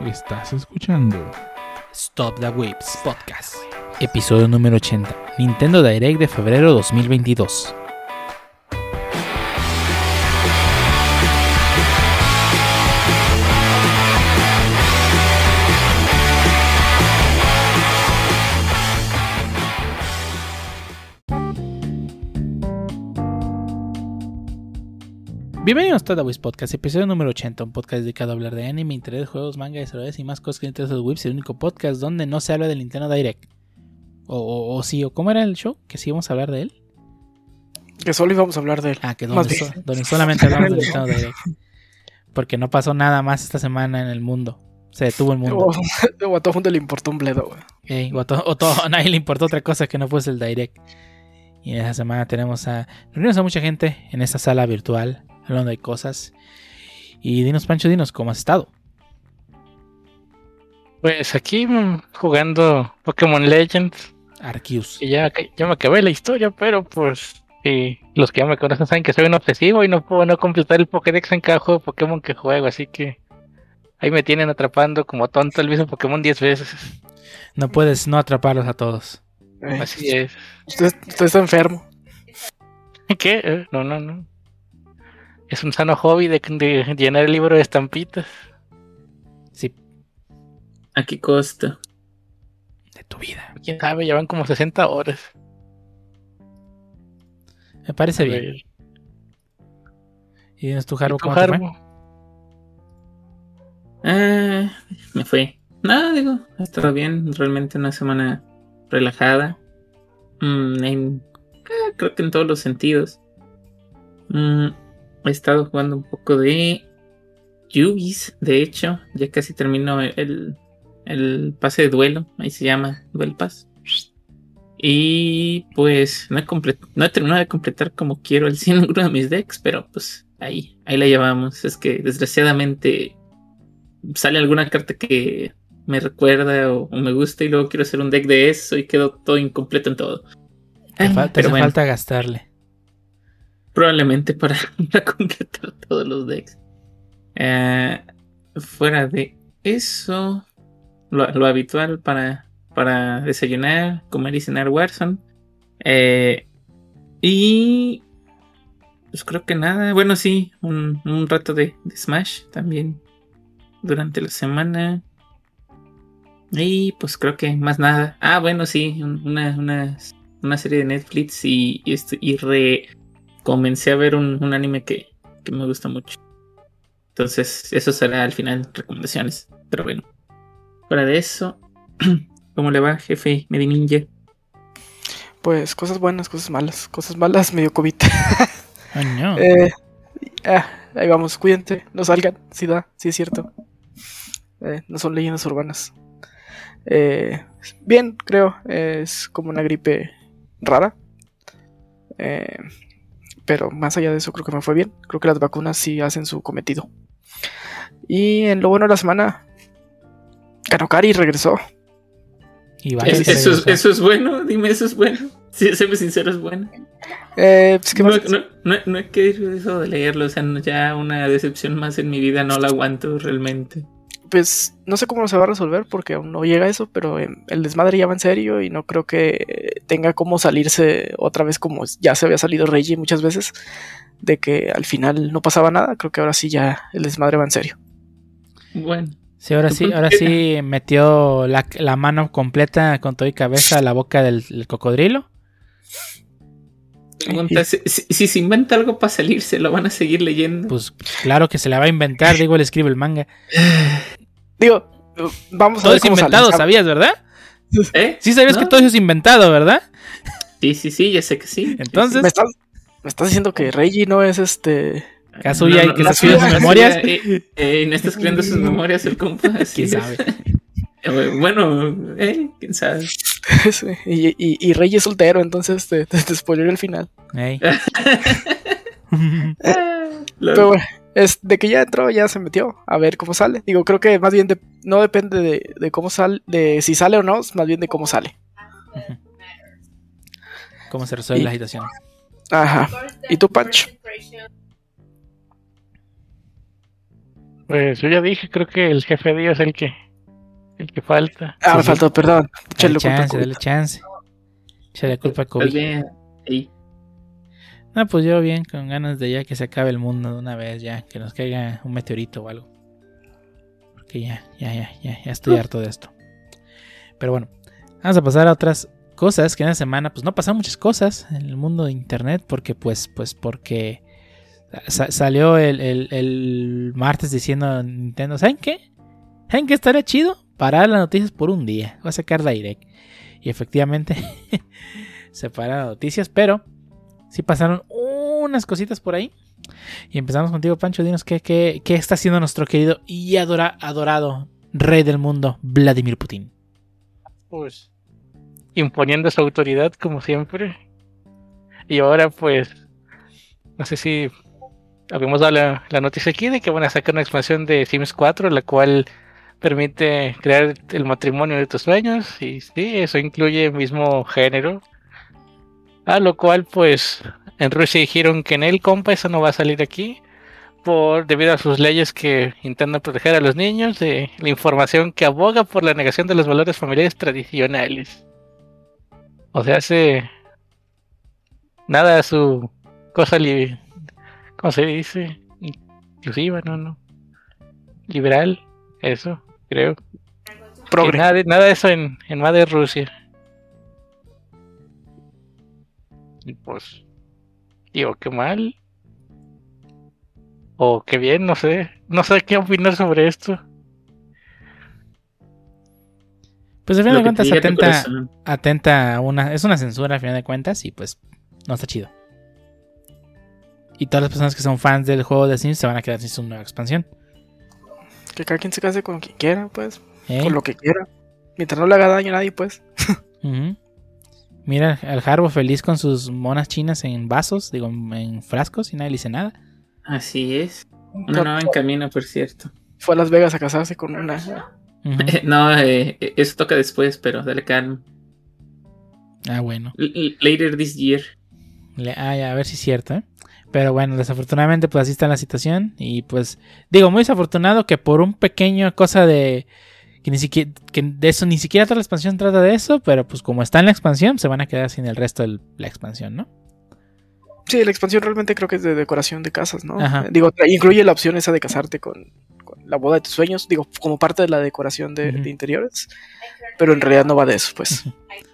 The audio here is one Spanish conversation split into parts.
Estás escuchando Stop the Whips Podcast. Episodio número 80. Nintendo Direct de febrero 2022. Bienvenidos a Tadawiz Podcast, episodio número 80, un podcast dedicado a hablar de anime, interés, juegos, manga, desarrollos y más cosas que interesan a los webs, el único podcast donde no se habla del Nintendo Direct. O, o, o sí, o cómo era el show, que sí íbamos a hablar de él. Que solo íbamos a hablar de él. Ah, que donde, so- donde solamente hablamos del Nintendo Direct. Porque no pasó nada más esta semana en el mundo. Se detuvo el mundo. O, o a todo mundo le importó un bledo, güey. Ey, o, a to- o todo- a nadie le importó otra cosa que no fuese el Direct. Y en esa semana tenemos a. Reunimos a mucha gente en esta sala virtual, hablando de cosas. Y dinos, Pancho, dinos, ¿cómo has estado? Pues aquí mm, jugando Pokémon Legends, Arceus. que ya, ya me acabé la historia, pero pues sí, los que ya me conocen saben que soy un obsesivo y no puedo no completar el Pokédex en cada juego de Pokémon que juego, así que ahí me tienen atrapando como tonto el mismo Pokémon 10 veces. No puedes no atraparlos a todos. Eh, Así es. usted, usted está enfermo. ¿Qué? Eh, No, no, no. Es un sano hobby de, de llenar el libro de estampitas. Sí, ¿A qué costa? de tu vida. Quién sabe, ya van como 60 horas. Me parece A bien. ¿Y dinos tu ¿y Harbo cómo te fue? Harbo? Ah, me fue. No, digo, ha estado bien. Realmente una semana relajada. Mm, en- ah, creo que en todos los sentidos. Mm, he estado jugando un poco de Yubis, de hecho. Ya casi terminó el, el pase de duelo. Ahí se llama Duel Pass. Y pues no he, no he terminado de completar como quiero el 100 ninguno de mis decks, pero pues ahí, ahí la llevamos. Es que desgraciadamente sale alguna carta que me recuerda o, o me gusta y luego quiero hacer un deck de eso y quedo todo incompleto en todo. Te, Ay, fal- te pero hace bueno, falta gastarle. Probablemente para, para completar todos los decks. Eh, fuera de eso, lo, habitual para, para desayunar, comer y cenar Warzone. Eh, y pues creo que nada. Bueno, sí, un, un rato de, Smash también durante la semana. Y pues creo que más nada. Ah, bueno, sí, un- una, una, una serie de Netflix y, y, y re comencé a ver un, un anime que, que me gusta mucho. Entonces, eso será al final recomendaciones. Pero bueno, fuera de eso, ¿cómo le va, jefe Medininja? Pues cosas buenas, cosas malas. Cosas malas, medio COVID. Ay, no. Eh, ah, ahí vamos, cuídense, no salgan. Sí da, sí es cierto. Eh, no son leyendas urbanas. Eh, bien, creo. Es como una gripe rara. Eh, pero más allá de eso, creo que me fue bien. Creo que las vacunas sí hacen su cometido. Y en lo bueno de la semana, Kanokari regresó. Y vaya ¿Es- que eso, es, regresó. eso es bueno, dime, eso es bueno. Si séme sincero, es bueno. Eh, pues, ¿qué No, más? no, no, no he querido eso de leerlo, o sea, ya una decepción más en mi vida no la aguanto realmente. Pues no sé cómo se va a resolver porque aún no llega a eso, pero eh, el desmadre ya va en serio y no creo que tenga cómo salirse otra vez como ya se había salido Reggie muchas veces, de que al final no pasaba nada. Creo que ahora sí ya el desmadre va en serio. Bueno, Sí, ahora sí, ahora sí metió la, la mano completa con todo y cabeza a la boca del, del cocodrilo. Pregunta, si, si- si se inventa algo para salirse, ¿lo van a seguir leyendo? Pues claro que se la va a inventar, digo, él escribe el manga. Digo, eh, vamos a Todo ver es cómo sale. inventado, ¿sabías, verdad? ¿Eh? Sí sabías ¿No? que todo eso es inventado, ¿verdad? Sí, sí, sí, ya sé que sí. Entonces- ¿Me estás, me estás diciendo que Reggie no es este... Kazuya, y que se escribe escribe sus memorias. Eh, eh, no está escribiendo sus memorias el compa. ¿Quién sabe? Bueno, eh, quién sabe. sí, y, y, y Reggie es soltero, entonces te, te, te spoileré el final. Pero bueno, es de que ya entró, ya se metió. A ver cómo sale. Digo, creo que más bien de- no depende de, de cómo sale, de si sale o no, más bien de cómo sale. ¿Cómo se resuelve Y- la situación? Ajá. ¿Y tú, Pancho? Pues yo ya dije, creo que el jefe Dios es el que el que falta. Ah, Sí, me sí. faltó, perdón. Dale chance, dale chance. Échale culpa a Pues COVID. bien, ahí. No, pues yo bien, con ganas de ya que se acabe el mundo de una vez, ya, que nos caiga un meteorito o algo. Porque ya, ya, ya, ya, ya estoy harto de esto. Pero bueno, vamos a pasar a otras cosas que en la semana, pues no pasaron muchas cosas en el mundo de internet, porque pues, pues porque sa- salió el, el- el martes diciendo Nintendo, ¿saben qué? ¿Saben qué estaría chido? Parar las noticias por un día. Voy a sacar Direct. Y efectivamente se pararon las noticias, pero sí pasaron unas cositas por ahí. Y empezamos contigo, Pancho. Dinos qué, qué, qué está haciendo nuestro querido y adora- adorado rey del mundo, Vladimir Putin. Pues imponiendo su autoridad como siempre. Y ahora pues no sé si habíamos dado la, la noticia aquí de que van a sacar una expansión de Sims 4, la cual permite crear el matrimonio de tus sueños. Y sí, eso incluye el mismo género. A lo cual pues en Rusia dijeron que en el compa eso no va a salir aquí. Por, debido a sus leyes que intentan proteger a los niños de la información que aboga por la negación de los valores familiares tradicionales. O sea, hace nada a su cosa li- ¿cómo se dice? Inclusiva, no, no. Liberal, eso, creo. Progre. nada, de- nada de eso en, en Madre Rusia. Y pues, digo, qué mal. O qué bien, no sé. No sé qué opinar sobre esto. Pues al final Lo de cuentas atenta, atenta a una. Es una censura al final de cuentas. Y pues no está chido. Y todas las personas que son fans del juego de Sims se van a quedar sin su nueva expansión. Que cada quien se case con quien quiera, pues. ¿eh? Con lo que quiera. Mientras no le haga daño a nadie, pues. Mira al Harbo feliz con sus monas chinas en vasos, digo, en frascos y nadie le dice nada. Así es. Una No, nueva en camino, por cierto. Fue a Las Vegas a casarse con una. No, eh, eso toca después, pero dale calma. Ah, bueno. L- later this year. Le- ah, ya, a ver si es cierto, ¿eh? Pero bueno, desafortunadamente, pues así está la situación. Y pues, digo, muy desafortunado que por un pequeño cosa de. Que ni siquiera. Que de eso ni siquiera toda la expansión trata de eso. Pero pues como está en la expansión, se van a quedar sin el resto de la expansión, ¿no? Sí, la expansión realmente creo que es de decoración de casas, ¿no? Ajá. Eh, Digo, incluye la opción esa de casarte con, con la boda de tus sueños, digo, como parte de la decoración de interiores. Pero en realidad no va de eso, pues.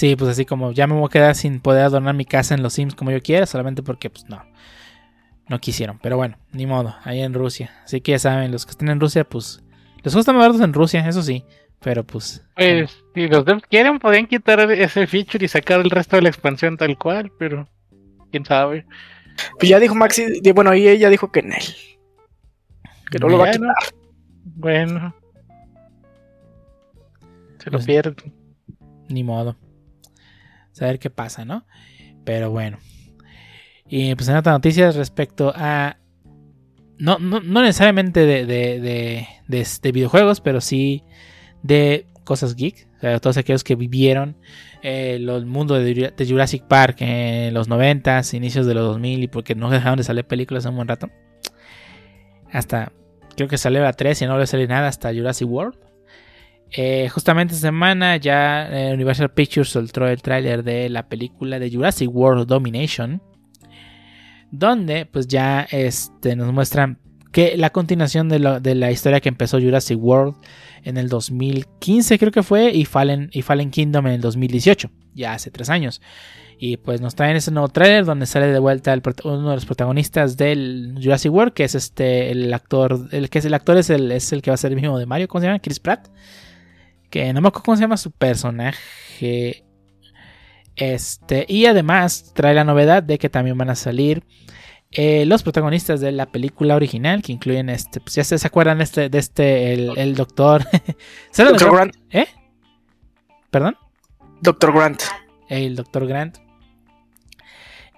Sí, pues así como ya me voy a quedar sin poder adornar mi casa en los Sims como yo quiera, solamente porque pues no. No quisieron, pero bueno, ni modo, ahí en Rusia. Así que ya saben, los que estén en Rusia, pues les gusta más baratos en Rusia, eso sí, pero pues Pues, si los devs quieren, podrían quitar ese feature y sacar el resto de la expansión tal cual, pero quién sabe. Pues ya dijo Maxi, bueno, y ella dijo que en él. Que no lo va a quitar. Bueno, se lo Pues- pierden. ni modo. Saber qué pasa, ¿no? Pero bueno. Y pues en otras noticias respecto a. No, no, no necesariamente de, de, de, de videojuegos, pero sí de cosas geek. O sea, todos aquellos que vivieron eh, el mundo de, Jura- de Jurassic Park en los 90, inicios de los 2000, y porque no dejaron de salir películas un buen rato. Hasta, creo que salió la 3 y no le salió nada hasta Jurassic World. Eh, justamente esta semana ya eh, Universal Pictures soltó el tráiler de la película de Jurassic World Domination. Donde pues ya este, nos muestran que la continuación de, lo- de la historia que empezó Jurassic World en el 2015 creo que fue y Fallen, y Fallen Kingdom en el 2018, ya hace tres años. Y pues nos traen ese nuevo tráiler donde sale de vuelta el uno de los protagonistas del Jurassic World, que es este el actor, el que es el actor es el, es el que va a ser el mismo de Mario, ¿cómo se llama? Chris Pratt. Que no me acuerdo cómo se llama su personaje. Este, y además trae la novedad de que también van a salir eh, los protagonistas de la película original, que incluyen este, pues ya se, se acuerdan de este, de este, el, el doctor. ¿Saben Doctor Grant. ¿Eh? ¿Perdón? Doctor Grant. el Dr. Grant.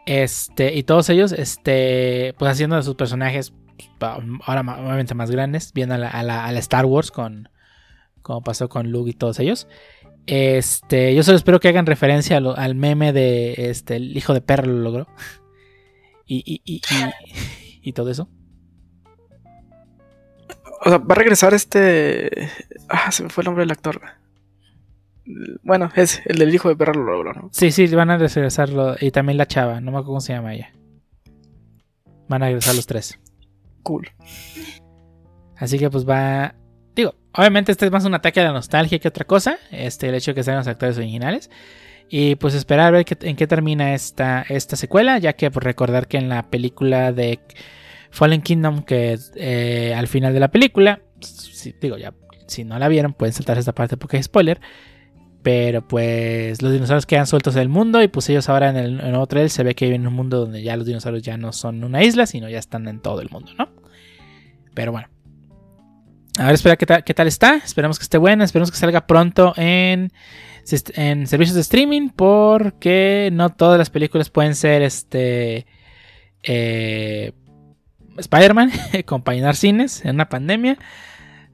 Este, y todos ellos, este, pues haciendo de sus personajes, pues, ahora obviamente más grandes, viendo a la, a la- a la Star Wars con, como pasó con Luke y todos ellos. Este, yo solo espero que hagan referencia al meme de, este, el hijo de perro lo logró. Y, y, y, y- y todo eso. O sea, va a regresar este. Ah, se me fue el nombre del actor. Bueno, es el del hijo de Perra lo logró, ¿no? Sí, sí, van a regresarlo. Y también la chava, no me acuerdo cómo se llama ella. Van a regresar los tres. Cool. Así que pues va. Obviamente este es más un ataque a la nostalgia que otra cosa. Este, el hecho de que sean los actores originales. Y pues esperar a ver en qué termina esta, esta secuela. Ya que pues, recordar que en la película de Fallen Kingdom, que eh, al final de la película. digo, ya. Si no la vieron, pueden saltar esta parte porque es spoiler. Pero pues los dinosaurios quedan sueltos del mundo y pues ellos ahora en el, en el nuevo trailer se ve que viven en un mundo donde ya los dinosaurios ya no son una isla, sino ya están en todo el mundo, ¿no? Pero bueno. A ver, espera qué tal, qué tal está. Esperemos que esté buena. Esperemos que salga pronto en, en servicios de streaming. Porque no todas las películas pueden ser este. eh, Spider-Man. acompañar cines en una pandemia.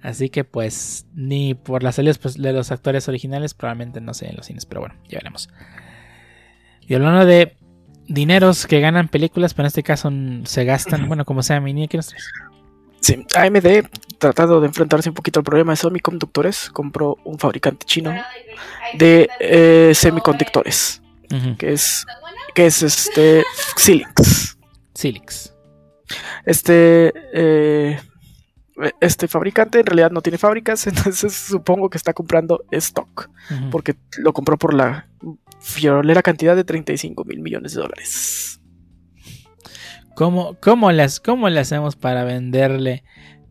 Así que pues ni por las salidas pues, de los actores originales probablemente no sé en los cines, pero bueno, ya veremos. Y hablando de dineros que ganan películas, pero en este caso se gastan, bueno, como sea, mini, ¿qué nos traes? Sí, AMD, tratando de enfrentarse un poquito al problema de semiconductores, compró un fabricante chino de eh, semiconductores, que es, que es este Xilinx. Silix. Este, eh, este fabricante en realidad no tiene fábricas, entonces supongo que está comprando stock, porque lo compró por la fiolera cantidad de 35 mil millones de dólares. ¿Cómo, cómo, las, ¿Cómo le hacemos para venderle,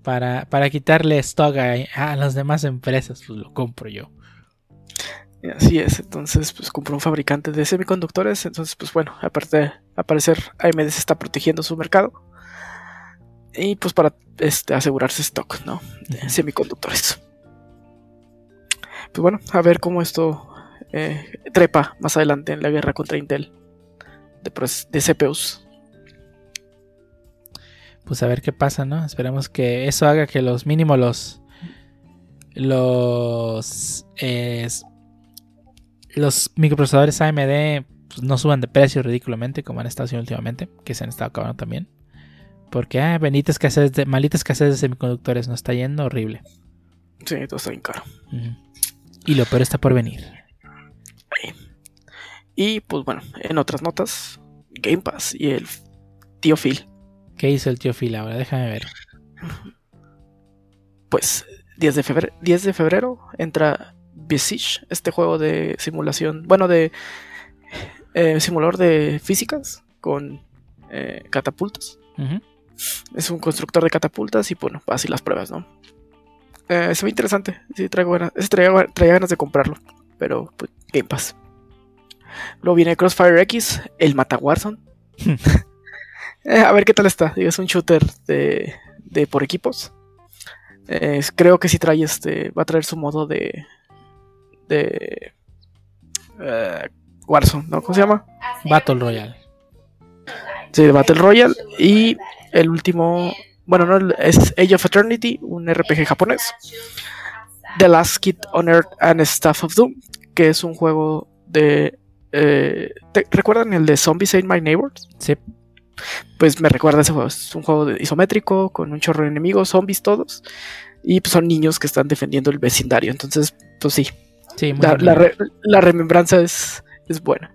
para, para quitarle stock a, a las demás empresas? Pues lo compro yo. Así es, entonces pues compró un fabricante de semiconductores, entonces pues bueno, aparte al parecer AMD se está protegiendo su mercado y pues para este, asegurarse stock, ¿no? De semiconductores. Pues bueno, a ver cómo esto eh, trepa más adelante en la guerra contra Intel de, proces- de CPUs. Pues a ver qué pasa, ¿no? Esperemos que eso haga que los mínimo los los eh, los microprocesadores AMD pues, no suban de precio ridículamente como han estado haciendo últimamente, que se han estado acabando también. Porque ah, bendita escasez de maldita escasez de semiconductores, nos está yendo horrible. Sí, todo está bien caro. Y lo peor está por venir. Y pues bueno, en otras notas, Game Pass y el tío Phil. ¿Qué hizo el tío Phil ahora? Déjame ver. pues 10 de febrero, 10 de febrero entra Besiege, este juego de simulación, bueno, de eh, simulador de físicas con eh, catapultas. Es un constructor de catapultas y bueno, así las pruebas, ¿no? Eh, se ve interesante, sí, traigo ganas, traía ganas de comprarlo, pero pues Game Pass. Luego viene Crossfire X, el Mata Warzone. Eh, a ver qué tal está. Es un shooter de, de por equipos. Eh, creo que sí trae este. Va a traer su modo de. de. eh, Warzone, ¿no? ¿Cómo se llama? Battle Royale. Sí, de Battle Royale. Y el último. Bueno, no, es Age of Eternity, un RPG japonés. The Last Kid on Earth and Staff of Doom, que es un juego de. eh, ¿te- ¿Recuerdan el de Zombies Ain't My Neighbors? Sí. Pues me recuerda a ese juego. Es un juego isométrico, con un chorro de enemigos, zombies todos. Y pues son niños que están defendiendo el vecindario. Entonces, pues sí, Sí, muy la, bien. la re- la remembranza es, es buena.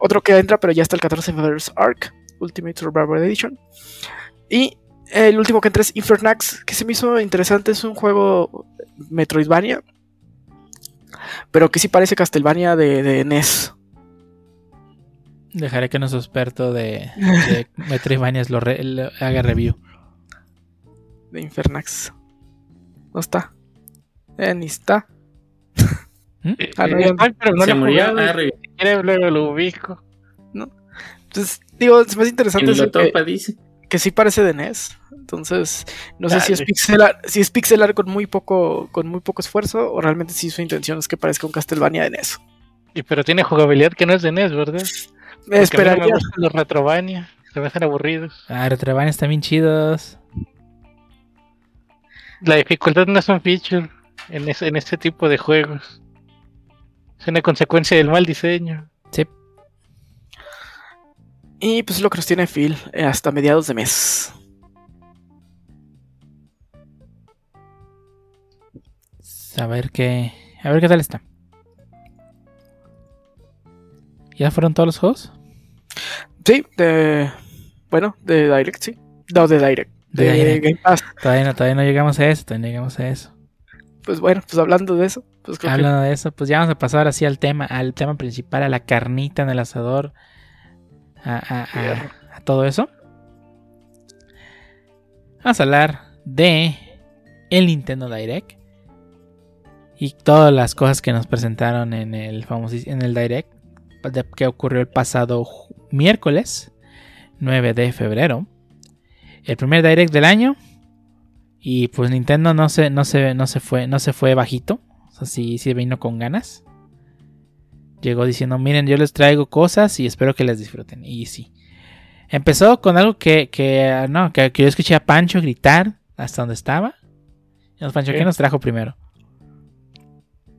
Otro que entra, pero ya está el 14 de febrero es Ark, Ultimate Survivor Edition. Y el último que entra es Infernax, que se me hizo interesante. Es un juego Metroidvania, pero que sí parece Castlevania de, de NES. Dejaré que nuestro experto de, de Metroidvanias lo, re- lo haga review. De Infernax. No está. Eh, ni está. Ah, no, ya- Ay, pero no se lo murió. jugaba, ah, re- ni siquiera luego lo ubico. Entonces, digo, es más interesante lo que, topa dice. que sí parece de NES. Entonces, no sé si es pixelar, si es pixelar con muy poco, con muy poco esfuerzo, o realmente si su intención es que parezca un Castlevania de NES. Y pero tiene jugabilidad que no es de NES, ¿verdad? Me Porque a mí no esperaría. me gustan los Retrovania, se me hacen aburridos. Ah, Retrobanias están bien chidos. La dificultad no es un feature en en este tipo de juegos. Es una consecuencia del mal diseño. Sí. Y pues es lo que nos tiene Phil eh, hasta mediados de mes. A ver qué. A ver qué tal está. ¿Ya fueron todos los juegos? Sí, de. Bueno, de Direct, sí. No, de Direct. De De, Direct. Game Pass. Todavía no, todavía no llegamos a eso, todavía no llegamos a eso. Pues bueno, pues hablando de eso, pues creo que- Hablando de eso, pues ya vamos a pasar así al tema, al tema principal, a la carnita en el asador, a, a- a- a todo eso. Vamos a hablar de el Nintendo Direct y todas las cosas que nos presentaron en el famoso en el Direct de- que ocurrió el pasado miércoles 9 de febrero. El primer Direct del año y pues Nintendo no se, no se, no se fue, no se fue bajito. O sea, sí, sí vino con ganas. Llegó diciendo, miren, yo les traigo cosas y espero que las disfruten. Y sí. Empezó con algo que, que, no, que, que yo escuché a Pancho gritar hasta donde estaba. Pancho, ¿qué ¿Qué? nos trajo primero?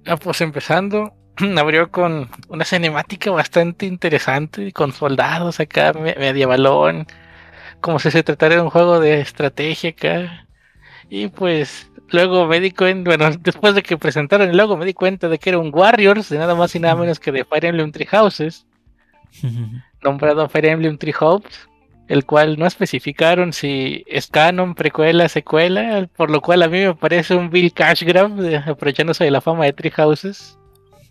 Ah, pues empezando, abrió con una cinemática bastante interesante, con soldados acá, me- medievalón, como si se tratara de un juego de estrategia acá. Y pues luego me di cuenta, bueno, después de que presentaron el logo, me di cuenta de que era un Warriors, de nada más y nada menos que de Fire Emblem Three Houses, nombrado Fire Emblem Three Hopes, el cual no especificaron si es canon, precuela, secuela, por lo cual a mí me parece un Bill Cash Grab, aprovechándose de la fama de Three Houses.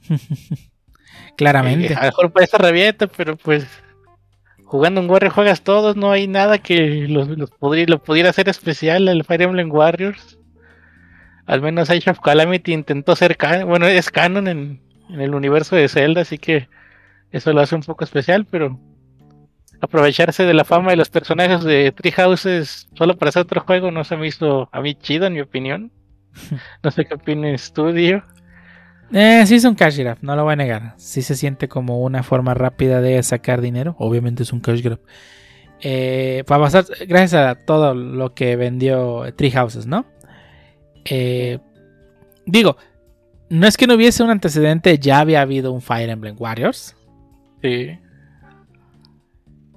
Claramente. Eh, a lo mejor parece rabieta, pero pues jugando en Warriors juegas todos, no hay nada que los, lo pudiera hacer especial al Fire Emblem Warriors. Al menos Age of Calamity intentó ser canon, bueno, es canon en, en el universo de Zelda, así que eso lo hace un poco especial, pero aprovecharse de la fama de los personajes de Three Houses solo para hacer otro juego no se me hizo a mí chido, en mi opinión. No sé qué opinas tú, Dio. Eh, sí es un cash grab, no lo voy a negar. Sí se siente como una forma rápida de sacar dinero. Obviamente es un cash grab. Eh, para pasar, gracias a todo lo que vendió Tree Houses, ¿no? Eh, digo, no es que no hubiese un antecedente, ya había habido un Fire Emblem Warriors. Sí.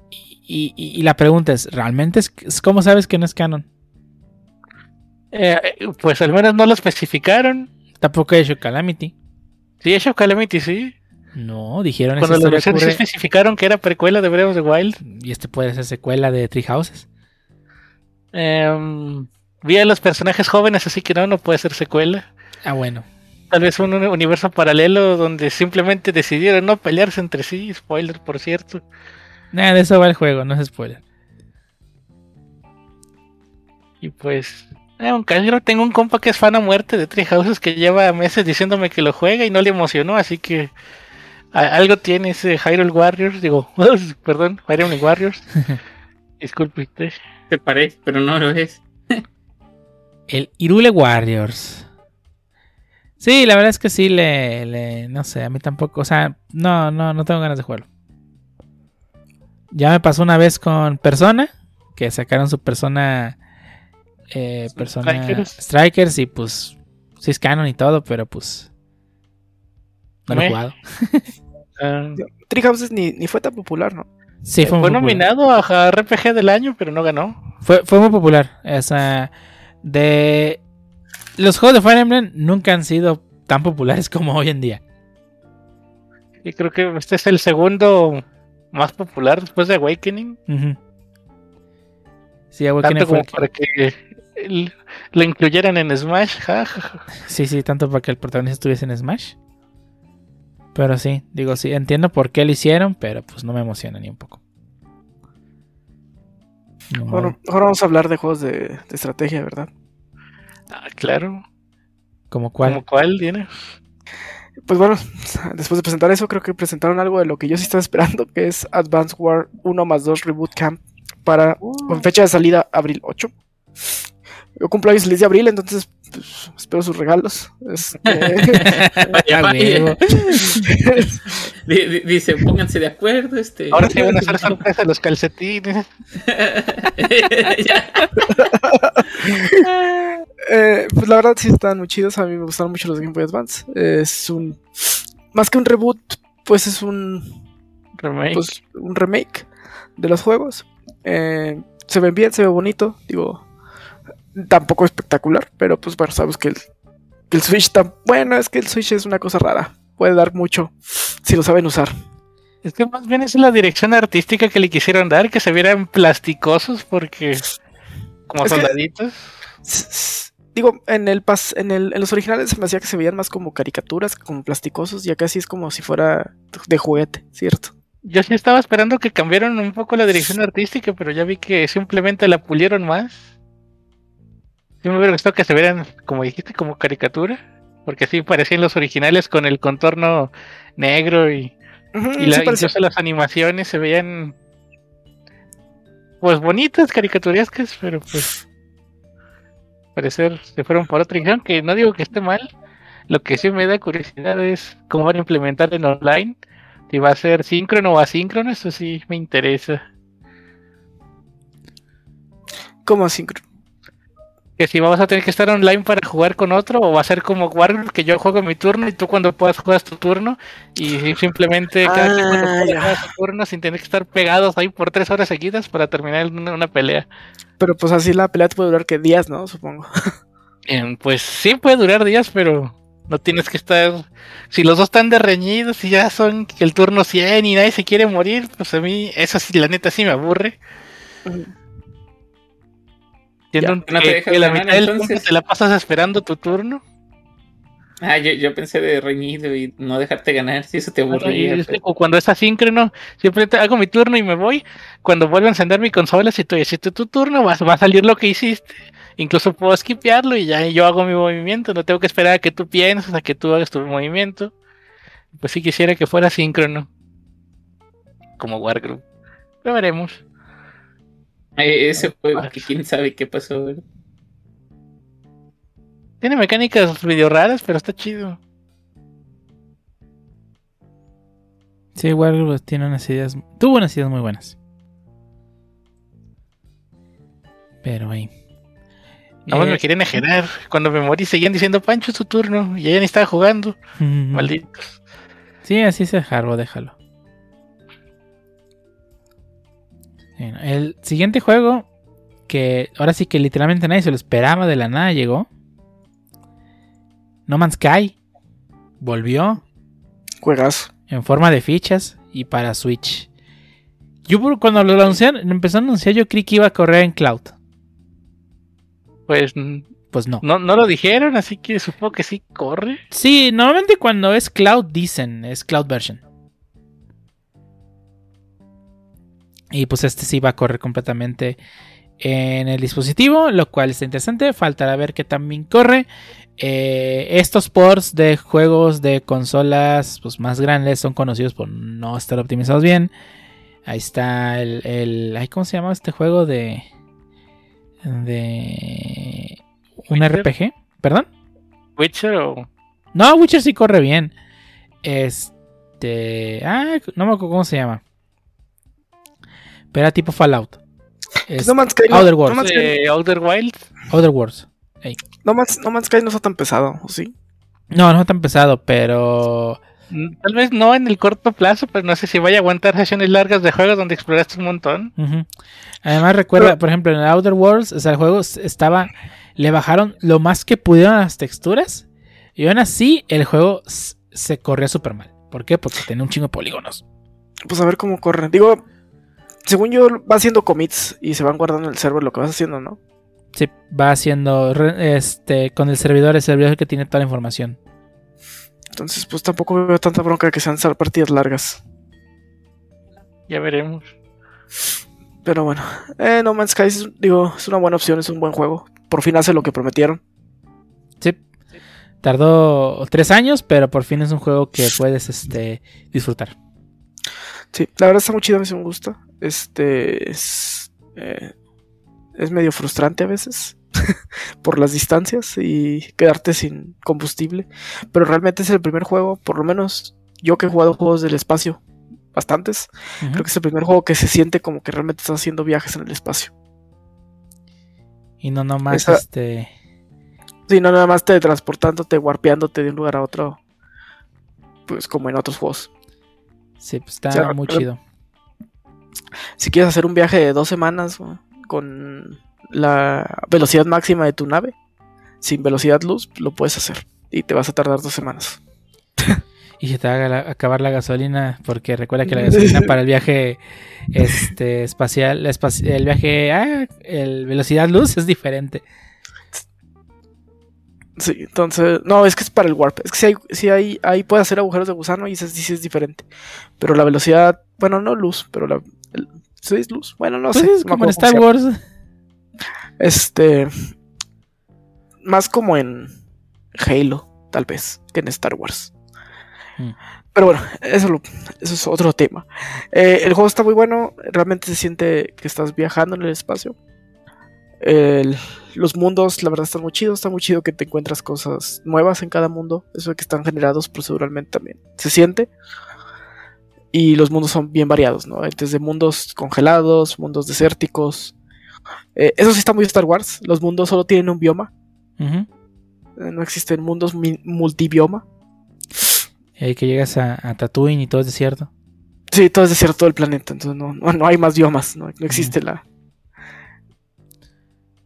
Y, y- y la pregunta es, ¿realmente es, es- cómo sabes que no es canon? Eh, pues al menos no lo especificaron. Tampoco hecho Calamity. Sí, Age of Calamity sí. No, dijeron Cuando sí ocurre- especificaron que era precuela de Breath of the Wild. y este puede ser secuela de Tree Houses. Em, vi a los personajes jóvenes, así que no, no puede ser secuela. Ah, bueno. Tal vez un uni- universo paralelo donde simplemente decidieron no pelearse entre sí. Spoiler, por cierto. Nada, de eso va el juego, no es spoiler. Y pues, eh, un canguro. Tengo un compa que es fan a muerte de Three Houses que lleva meses diciéndome que lo juega y no le emocionó, así que a- algo tiene ese Hyrule Warriors. Digo, perdón, Emblem Warriors. Disculpe. Te parece, pero no lo es. El Irule Warriors. Sí, la verdad es que sí le, le- No sé, a mí tampoco. O sea, no, no, no tengo ganas de jugarlo. Ya me pasó una vez con Persona. Que sacaron su persona. Eh, persona. Strikers. Strikers. Y pues. Sí es canon y todo, pero pues. No lo he jugado. Ah, Tree Houses ni, ni fue tan popular, ¿no? Sí, fue, muy nominado a RPG del año, pero no ganó. Fue, fue muy popular. O sea, de. Los juegos de Fire Emblem nunca han sido tan populares como hoy en día. Y creo que este es el segundo más popular después de Awakening. Ujú. Sí, Awakening Tanto fue como el que- para que el- lo incluyeran en Smash. ja, ja, ja. Sí, sí, tanto para que el protagonista estuviese en Smash. Pero sí, digo, sí, entiendo por qué lo hicieron, pero pues no me emociona ni un poco. Bueno, ahora vamos a hablar de juegos de, de estrategia, ¿verdad? Ah, claro. ¿Como cuál? ¿Cómo cuál tiene? Pues bueno, después de presentar eso, creo que presentaron algo de lo que yo sí estaba esperando, que es Advance War 1 más 2 Reboot Camp para con fecha de salida abril 8. Yo cumplo años el 10 de abril, entonces pues, espero sus regalos. Este, Vaya, Dice, pónganse de acuerdo. Este. Ahora sí van a hacer sorpresa los calcetines. Eh, pues la verdad sí están muy chidos, a mí me gustaron mucho los Game Boy Advance. Es un... Más que un reboot, pues es un... Remake. pues, un remake de los juegos. Eh, se ven bien, se ve bonito, digo, tampoco espectacular, pero pues bueno, sabes que el, Que el Switch está. Bueno, es que el Switch es una cosa rara. Puede dar mucho si lo saben usar. Es que más bien es la dirección artística que le quisieron dar, que se vieran plasticosos porque como Es soldaditos. Digo, en el pas en, el, en los originales se me hacía que se veían más como caricaturas, como plasticosos, y acá sí es como si fuera de juguete, ¿cierto? Yo sí estaba esperando que cambiaran un poco la dirección artística, pero ya vi que simplemente la pulieron más. Sí me hubiera gustado que se vieran, como dijiste, como caricatura. Porque así parecían los originales con el contorno negro y, la- sí incluso las animaciones se veían pues bonitas, caricaturescas, pero pues parecer se fueron por otra dirección, que no digo que esté mal. Lo que sí me da curiosidad es cómo van a implementar en online. Si va a ser síncrono o asíncrono, eso sí me interesa. como asíncrono. Que si vamos a tener que estar online para jugar con otro, o va a ser como Warcraft, que yo juego mi turno y tú cuando puedas juegas tu turno, y simplemente cada quien cuando Ah, pueda ya. juega su turno sin tener que estar pegados ahí por tres horas seguidas para terminar una, una pelea. Pero pues así la pelea te puede durar que días, ¿no? Supongo. Em, pues sí puede durar días, pero no tienes que estar. Si los dos están de reñidos y ya son el turno 100 y nadie se quiere morir, pues a mí eso sí, la neta sí me aburre. Siendo un- ¿No te que- la ganar, mitad del tiempo entonces? te la pasas esperando tu turno. Ah, yo, yo pensé de reñido y no dejarte ganar, si eso te aburría. Pero- cu- cuando es asíncrono, siempre te- hago mi turno y me voy. Cuando vuelvo a encender mi consola, si tú hiciste tu turno, va, va a salir lo que hiciste. Incluso puedo skipearlo y ya yo hago mi movimiento. No tengo que esperar a que tú pienses, a que tú hagas tu movimiento. Pues sí quisiera que fuera síncrono. Como Wargroup. Lo veremos. Ese juego que quién sabe qué pasó. ¿verdad? Tiene mecánicas medio raras, pero está chido. Sí, Warcraft tiene unas ideas. Tuvo unas ideas muy buenas. Pero ahí. Nada más Eh, me querían ejerar. Cuando me morí seguían diciendo Pancho es tu turno. Y ella ni estaba jugando. Malditos. Sí, así se dejarlo, déjalo. Bueno, el siguiente juego, que ahora sí que literalmente nadie se lo esperaba, de la nada llegó. No Man's Sky. Volvió Juegazo. en forma de fichas y para Switch. Yo cuando lo anunciaron, lo empezaron a anunciar, yo creí que iba a correr en cloud. Pues Pues no. no, no lo dijeron, así que supongo que sí corre. Sí, normalmente cuando es cloud dicen, es cloud version. Y pues este sí va a correr completamente en el dispositivo, lo cual está interesante. Faltará ver que también corre. Eh, estos ports de juegos de consolas pues, más grandes son conocidos por no estar optimizados bien. Ahí está el, el ¿cómo se llama este juego de de un Witcher. RPG? ¿Perdón? Witcher o No, Witcher sí corre bien. Este. Ah, no me acuerdo cómo se llama. Pero era tipo Fallout. Es no Man's Sky no, Outer Worlds. No Man's Sky, Outer Wild. Outer Worlds. no Man's- No Man's Sky no está tan pesado, ¿o sí? No, no tan pesado, pero. Mm, Tal vez no en el corto plazo, pero no sé si vaya a aguantar sesiones largas de juegos donde exploraste un montón. Además, recuerda, Pero- por ejemplo, en el Outer Worlds, o sea, el juego estaba. Le bajaron lo más que pudieron las texturas. Y aún así, el juego se corría súper mal. ¿Por qué? Porque tenía un chingo de polígonos. Pues a ver cómo corre. Digo, según yo, va haciendo commits y se van guardando en el server lo que vas haciendo, ¿no? Sí, va haciendo. Este, con el servidor, el servidor es el que tiene toda la información. Entonces, pues tampoco veo tanta bronca de que sean partidas largas. Ya veremos. Pero bueno, eh, No Man's Sky es, digo, es una buena opción, es un buen juego. Por fin hace lo que prometieron. Sí. Tardó tres años, pero por fin es un juego que puedes este, disfrutar. Sí, la verdad está muy chido, a mí sí me gusta. Este es, eh, es medio frustrante a veces por las distancias y quedarte sin combustible. Pero realmente es el primer juego, por lo menos yo que he jugado juegos del espacio, bastantes, creo que es el primer juego que se siente como que realmente estás haciendo viajes en el espacio. Y no nomás Esa- este. Sí, no nada más te transportándote, warpeándote de un lugar a otro, pues como en otros juegos. Sí, pues está O sea, muy chido. Si quieres hacer un viaje de dos semanas con la velocidad máxima de tu nave, sin velocidad luz, lo puedes hacer. y te vas a tardar dos semanas. Y se te va a acabar la gasolina, porque recuerda que la gasolina para el viaje este espacial, el viaje, ah, el velocidad luz es diferente. Sí, entonces, no, es que es para el warp. Es que si hay, si hay, ahí puede hacer agujeros de gusano y sí es diferente. Pero la velocidad, bueno, no luz, pero la. el- ¿Sí es luz? Bueno, no Pues sé. es como en Star. Wars. Este. Más como en Halo, tal vez, que en Star Wars. Mm. Pero bueno, eso, lo- eso es otro tema. Eh, el juego está muy bueno, realmente se siente que estás viajando en el espacio. El- los mundos, la verdad, están muy chidos. Está muy chido que te encuentras cosas nuevas en cada mundo. Eso de que están generados proceduralmente también. Se siente. Y los mundos son bien variados, ¿no? Desde mundos congelados, mundos desérticos. Eh, eso sí está muy Star Wars. Los mundos solo tienen un bioma. Eh, No existen mundos multibioma. Y ahí que llegas a, a Tatooine y todo es desierto. Sí, todo es desierto todo el planeta. Entonces no, no, no hay más biomas. No, no existe la.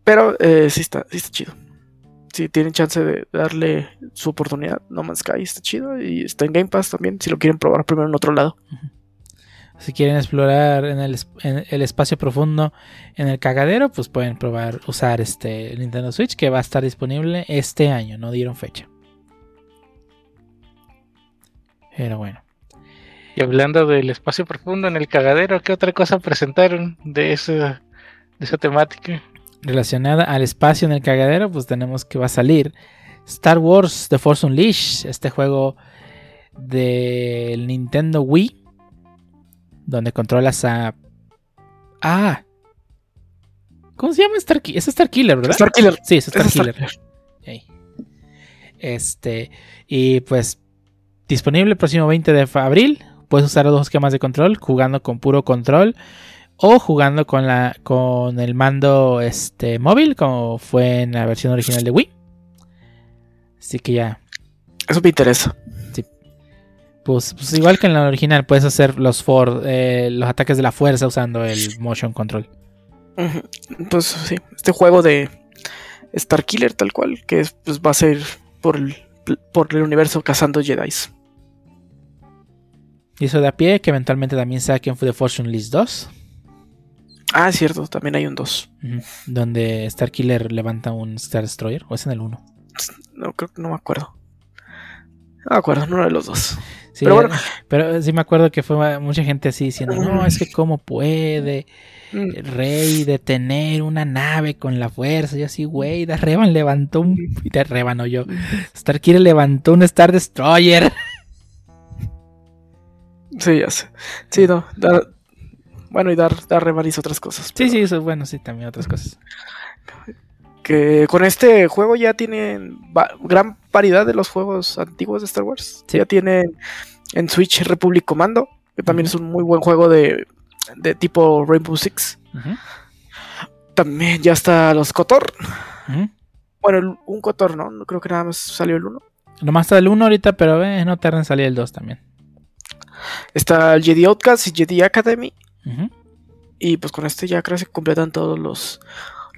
Pero eh, sí, está, sí está chido. Si tienen chance de darle su oportunidad, No Man's Sky está chido. Y está en Game Pass también. Si lo quieren probar primero en otro lado. Si quieren explorar en el, en el espacio profundo en el cagadero, pues pueden probar usar este el Nintendo Switch que va a estar disponible este año, no dieron fecha. Pero bueno, Y hablando del espacio profundo en el cagadero, ¿qué otra cosa presentaron de esa, de esa temática? Relacionada al espacio en el cagadero, pues tenemos que va a salir Star Wars The Force Unleashed, este juego del Nintendo Wii, donde controlas a... Ah, ¿cómo se llama Star Killer? Es Star Killer, ¿verdad? Star Killer. Sí, es Star Es Star Killer. Ey. Este, y pues disponible el próximo 20 de abril. Puedes usar dos esquemas de control, jugando con puro control o jugando con la con el mando este móvil, como fue en la versión original de Wii. Así que ya, Eso me interesa. pues, pues igual que en la original, puedes hacer los for, eh, los ataques de la fuerza usando el motion control. Pues sí, este juego de Star Killer tal cual, que es, pues, va a ser por el, por el universo cazando Jedi's. Y eso de a pie, que eventualmente también saquen The Fortune List 2. Ah, cierto, también hay un 2. Ujú. Donde Star Killer levanta un Star Destroyer. ¿O es en el 1? No, creo que no me acuerdo. No me acuerdo, uno de los dos. Sí, Pero bueno. pero sí me acuerdo que fue mucha gente así diciendo, no, es que cómo puede Mm, el Rey detener una nave con la fuerza. Y yo así, güey, Revan levantó un... De Revan o yo. Star Killer levantó un Star Destroyer. Sí, ya sé. Sí, no. Bueno, y dar, dar revalis otras cosas. Sí, pero sí, eso es bueno, sí, también otras cosas. Que con este juego ya tienen va- gran variedad de los juegos antiguos de Star Wars. Sí. Ya tienen en Switch Republic Commando, que también es un muy buen juego de, de tipo Rainbow Six. También ya está los Kotor. ujú. Bueno, un Kotor, ¿no? No creo que nada más salió el 1. Nomás está el 1 ahorita, pero eh, no tarda en salir el 2 también. Está el Jedi Outcast y Jedi Academy. Y pues con este ya creo que completan todos los,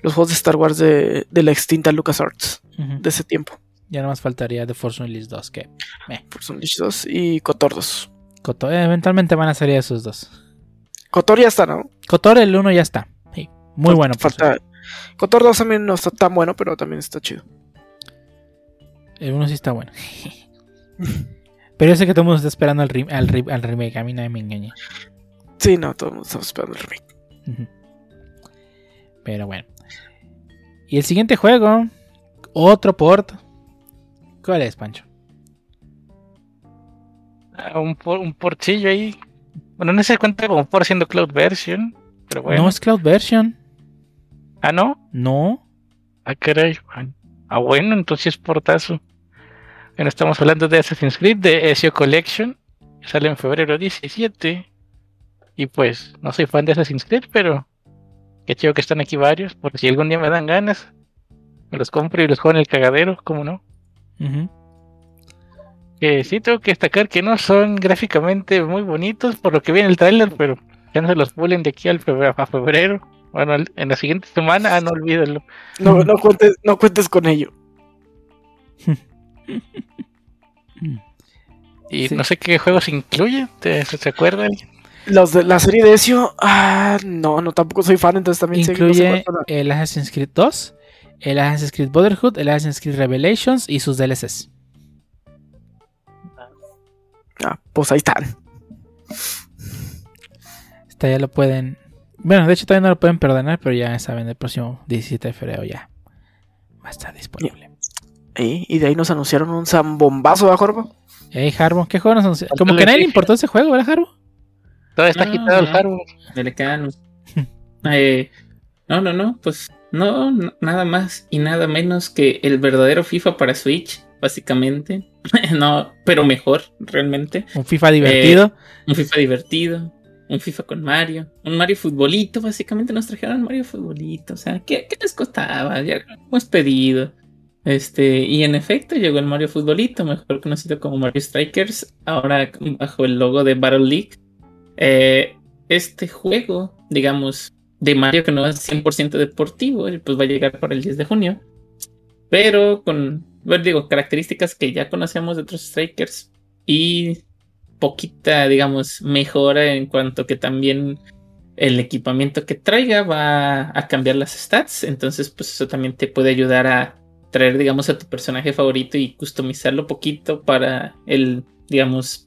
los juegos de Star Wars de, de la extinta LucasArts Ujú. de ese tiempo. Ya nomás faltaría The Force Unleashed 2, que Force Unleashed 2 y Kotor 2. Kotor- eh, eventualmente van a salir esos dos. Kotor ya está, ¿no? Kotor el 1 ya está. Sí, muy bueno. Falta. Kotor 2 también no está tan bueno, pero también está chido. El 1 sí está bueno. Pero yo sé que todo el mundo está esperando al, re- al, re- al remake. A mí nadie me engaña. Sí, no, todos estamos esperando el remake. Pero bueno. Y el siguiente juego. Otro port. ¿Cuál es, Pancho? Ah, un, por, un portillo ahí. Bueno, no se cuenta como por siendo cloud version. Pero bueno. No es Cloud Version. Ah, no. No. Ah, caray. Ah, bueno, entonces es portazo. Bueno, estamos hablando de Assassin's Creed, de Ezio Collection. Sale en febrero 17. Y pues, no soy fan de Assassin's Creed, pero qué chido que están aquí varios. Por si algún día me dan ganas, me los compro y los juego en el cagadero, ¿cómo no? Que sí tengo que destacar que no son gráficamente muy bonitos por lo que vi en el trailer, pero ya no se los pulen de aquí al febrero, a febrero. Bueno, en la siguiente semana, ah, no olvídenlo. No, no, cuentes, no cuentes con ello. Y Sí. no sé qué juegos incluye, ¿te, se acuerdan? Los de la serie de Ezio, ah, no, no, tampoco soy fan, entonces también sé que no sé Incluye fue el Assassin's Creed 2, el Assassin's Creed Brotherhood, el Assassin's Creed Revelations y sus DLCs. Ah, pues ahí están. Esta ya lo pueden. Bueno, de hecho todavía no lo pueden perdonar, pero ya saben, el próximo 17 de febrero ya va a estar disponible. Y, y de ahí nos anunciaron un zambombazo, ¿verdad, Jorbo? Hey, Harbo, ¿qué juego nos anunció? Faltó Como que a nadie le importó ese juego, ¿verdad, Harbo? Todo está No, quitado el no. hardware. Dele calma. Eh, no, no, no, pues no, nada más y nada menos que el verdadero FIFA para Switch, básicamente. no, pero mejor, realmente. Un FIFA divertido. Un FIFA divertido, un FIFA con Mario, un Mario futbolito, básicamente nos trajeron Mario futbolito. O sea, ¿qué, qué les costaba? Ya hemos pedido. Este, y en efecto llegó el Mario futbolito, mejor conocido como Mario Strikers, ahora bajo el logo de Battle League. Eh, este juego, digamos, de Mario que no es 100% deportivo, y pues va a llegar para el 10 de junio. Pero con, bueno, digo, características que ya conocemos de otros Strikers y poquita, digamos, mejora en cuanto que también el equipamiento que traiga va a cambiar las stats. Entonces, pues eso también te puede ayudar a traer, digamos, a tu personaje favorito y customizarlo poquito para el, digamos,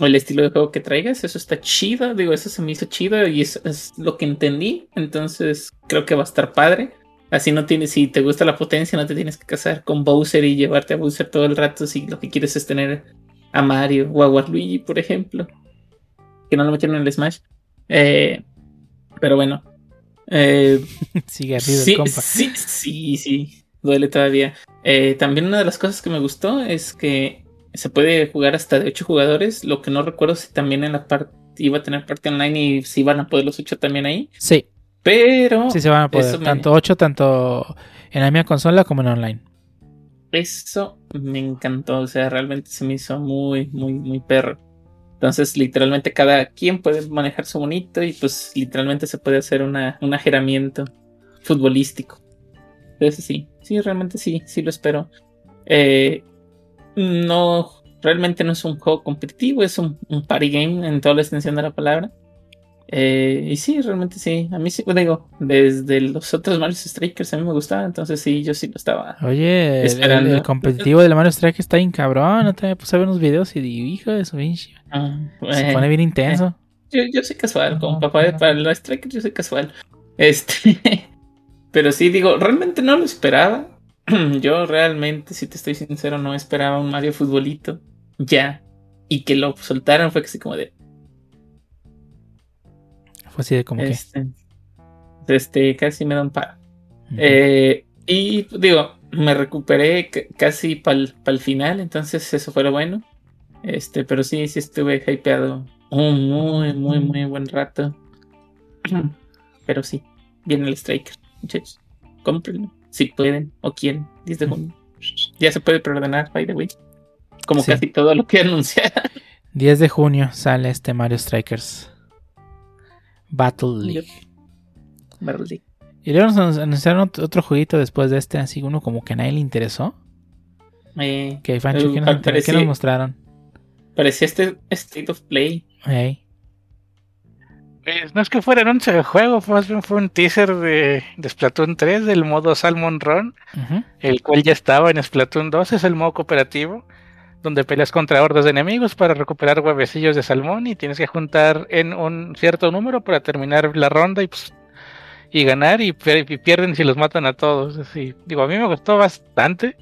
el estilo de juego que traigas. Eso está chido, digo, eso se me hizo chido y eso es lo que entendí. Entonces, creo que va a estar padre. Así no tienes, si te gusta la potencia, no te tienes que casar con Bowser y llevarte a Bowser todo el rato si lo que quieres es tener a Mario o a Waluigi, por ejemplo. Que no lo metieron en el Smash. Eh, pero bueno. Eh, Sigue arriba el sí, compa. sí, sí, sí. Duele todavía. Eh, también una de las cosas que me gustó es que se puede jugar hasta de 8 jugadores. Lo que no recuerdo si también en la parte iba a tener parte online y si van a poder los 8 también ahí. Sí, Pero sí se van a poder. Eso me- Tanto 8, tanto en la misma consola como en online. Eso me encantó, o sea, realmente se me hizo muy, muy, muy perro. Entonces, literalmente cada quien puede manejar su bonito y pues literalmente se puede hacer una, un ajeramiento futbolístico. Entonces sí, sí, realmente sí, sí lo espero. Eh, no, realmente no es un juego competitivo, es un, un party game en toda la extensión de la palabra. Eh, y sí, realmente sí. A mí sí, digo, desde los otros Mario Strikers a mí me gustaba, entonces sí, yo sí lo estaba. Oye, el, Esperando. el competitivo de la Mario Strike está bien cabrón. Otra vez puse a ver unos videos y digo, hijo de su pinche. Ah, Se pone bien intenso. Yo, yo soy casual, como papá de para los strikers, yo soy casual. Este, pero sí digo, realmente no lo esperaba. Yo realmente, si te estoy sincero, no esperaba un Mario futbolito ya. Y que lo soltaran fue así como de. Fue así de como Este, este, casi me da un paro. que. Eh, y digo, me recuperé casi para el final, entonces eso fue lo bueno. Este, pero sí, sí estuve hypeado un muy, muy, muy buen rato. Pero sí, viene el Striker, muchachos. Cómprenlo, si pueden o quieren, 10 de junio. Ya se puede preordenar, by the way. Como Sí. casi todo lo que anunciaron. 10 de junio sale este Mario Strikers Battle League. Vale. Y luego nos anunciaron ot- otro jueguito después de este, así uno como que a nadie le interesó. Eh, Que Fancho, ¿qué nos, qué mostraron? parecía este State of Play. Pues no es que fuera anuncio de juego, más bien fue un teaser de, de Splatoon 3 del modo Salmon Run, el cual ya estaba en Splatoon 2, es el modo cooperativo, donde peleas contra hordas de enemigos para recuperar huevecillos de salmón y tienes que juntar en un cierto número para terminar la ronda y pues y ganar y, pier- y pierden si los matan a todos. Así, digo, a mí me gustó bastante.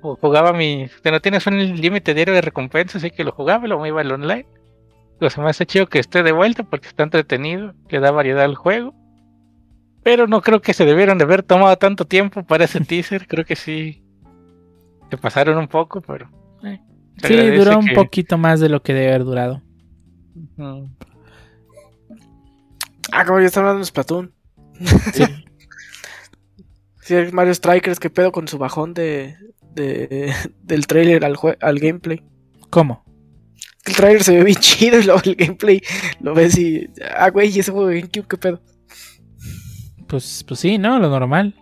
Ju- Jugaba mi. No tienes un límite diario de recompensa, así que lo jugaba y luego me iba al online. Se me hace chido que esté de vuelta porque está entretenido, le da variedad al juego. Pero no creo que se debieron de haber tomado tanto tiempo para ese teaser. Creo que sí. Se pasaron un poco, pero. eh, Sí, duró un que- poquito más de lo que debe haber durado. Ah, como ya está hablando de Splatoon. Sí. Sí, Mario Strikers, qué pedo con su bajón de, de del trailer al, al gameplay. ¿Cómo? El trailer se ve bien chido y luego el gameplay lo ves y. Ah, güey, ¿y ese juego de GameCube qué pedo? Pues, pues sí, ¿no? Lo normal.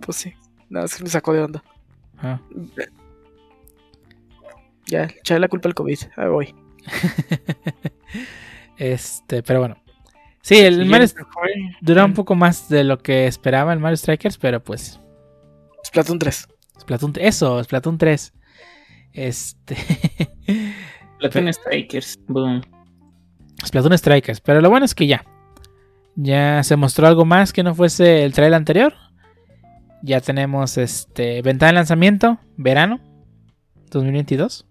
Pues sí. No, es que me sacó de onda. Ah. Ya, echarle la culpa al COVID. Ahí voy. este, pero bueno. Sí, el Mario fue- dura un poco más de lo que esperaba el Mario Strikers, pero pues. Splatoon 3. Splatoon, eso, Splatoon 3. Este. Platoon Strikers. Boom. Splatoon Strikers. Pero lo bueno es que ya. Ya se mostró algo más que no fuese el trailer anterior. Ya tenemos este ventana de lanzamiento, verano 2022.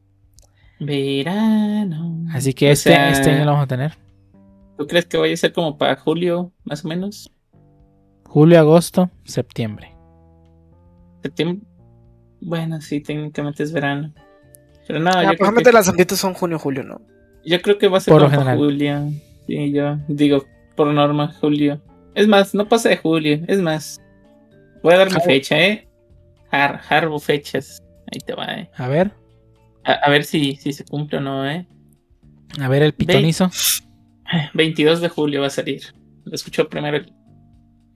Verano. Así que O este, sea, este año lo vamos a tener. ¿Tú crees que vaya a ser como para julio, más o menos? Julio, agosto, septiembre. Septiembre. Bueno, sí, técnicamente es verano. Pero no, Ah, yo, creo probablemente que, los lanzamientos son junio-julio, ¿no? yo creo que va a ser Por para julio. Sí, yo digo, por norma, julio. Es más, no pasa de julio. Es más, voy a dar mi fecha, ¿eh? Har, Harbo fechas. Ahí te va, ¿eh? A ver, A, a ver si, si se cumple o no, ¿eh? a ver el pitonizo. 22 de julio va a salir. Lo escucho primero. el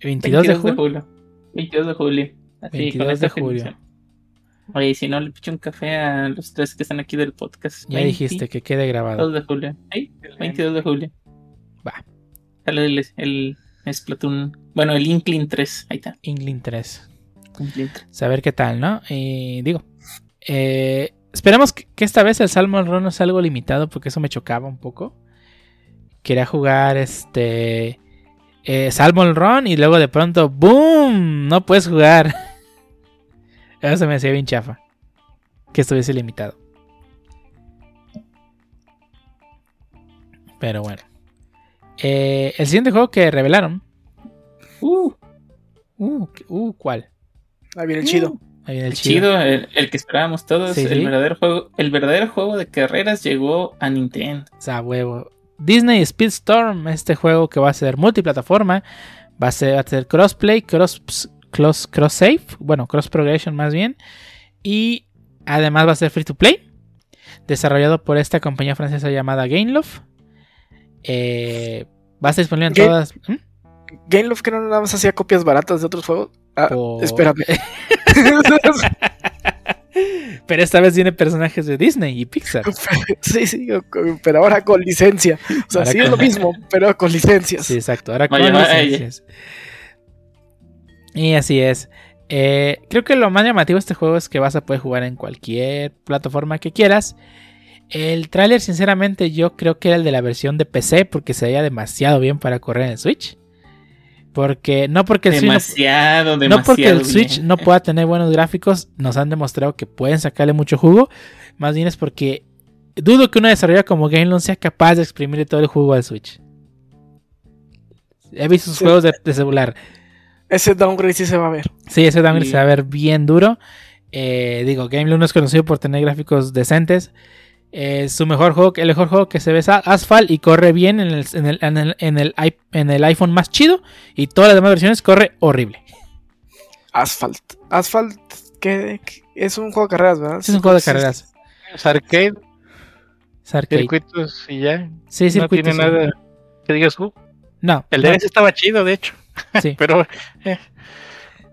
22 de julio. 22 de julio. Así, 22 con esta de julio. Oye, y si no, le picho un café a los tres que están aquí del podcast. Ya dijiste que quede grabado. 22 de julio. ¿Sí? 22 de julio. Va. Sale el, el Splatoon. Bueno, el Inkling 3. Ahí está. Inkling 3. Inkling 3. Saber qué tal, ¿no? Y digo, eh, esperemos que, que esta vez el Salmon Run no sea algo limitado porque eso me chocaba un poco. Quería jugar este eh, Salmon Run y luego de pronto, ¡boom! No puedes jugar. Eso se me hacía bien chafa. Que estuviese limitado. Pero bueno. Eh, el siguiente juego que revelaron. Uh, Uh, uh, ¿cuál? Ahí viene el chido. Ahí viene el el chido, el, el que esperábamos todos. Sí, el sí. verdadero juego. El verdadero juego de carreras llegó a Nintendo. O sea, huevo. Disney Speedstorm, este juego que va a ser multiplataforma, va a ser, va a ser crossplay, cross, cross, cross save, bueno, cross progression más bien, y además va a ser free to play, desarrollado por esta compañía francesa llamada Gameloft. Eh, va a estar disponible en todas. ¿Mm? Gameloft que no nada más hacía copias baratas de otros juegos. Ah, Por- espérame. Pero esta vez tiene personajes de Disney y Pixar. sí, sí, pero ahora con licencia. O sea, Ahora sí con- es lo mismo, pero con licencias. Sí, exacto. Ahora con licencias. Y así es. Eh, creo que lo más llamativo de este juego es que vas a poder jugar en cualquier plataforma que quieras. El tráiler, sinceramente, yo creo que era el de la versión de PC porque se veía demasiado bien para correr en el Switch. Porque no porque el Switch no- Demasiado, no, porque el Switch bien. no pueda tener buenos gráficos, nos han demostrado que pueden sacarle mucho jugo. Más bien es porque dudo que una desarrolladora como Gameloft sea capaz de exprimirle todo el jugo al Switch. He visto sus Sí. juegos de, de celular. Ese downgrade sí se va a ver. Sí, ese downgrade Sí. se va a ver bien duro. Eh, digo, Gameloft no es conocido por tener gráficos decentes. Eh, su mejor juego, el mejor juego que se ve es Asphalt y corre bien en el, en el- en el- en el i- en el iPhone más chido. Y todas las demás versiones corre horrible. Asphalt. Asphalt, que es un juego de carreras, ¿verdad? Sí, es un juego de carreras. Es arcade, Es arcade. circuitos y ya. Sí, no circuitos, tiene sí. nada que digas, uh, No, el no, DS estaba chido, de hecho. Sí, Pero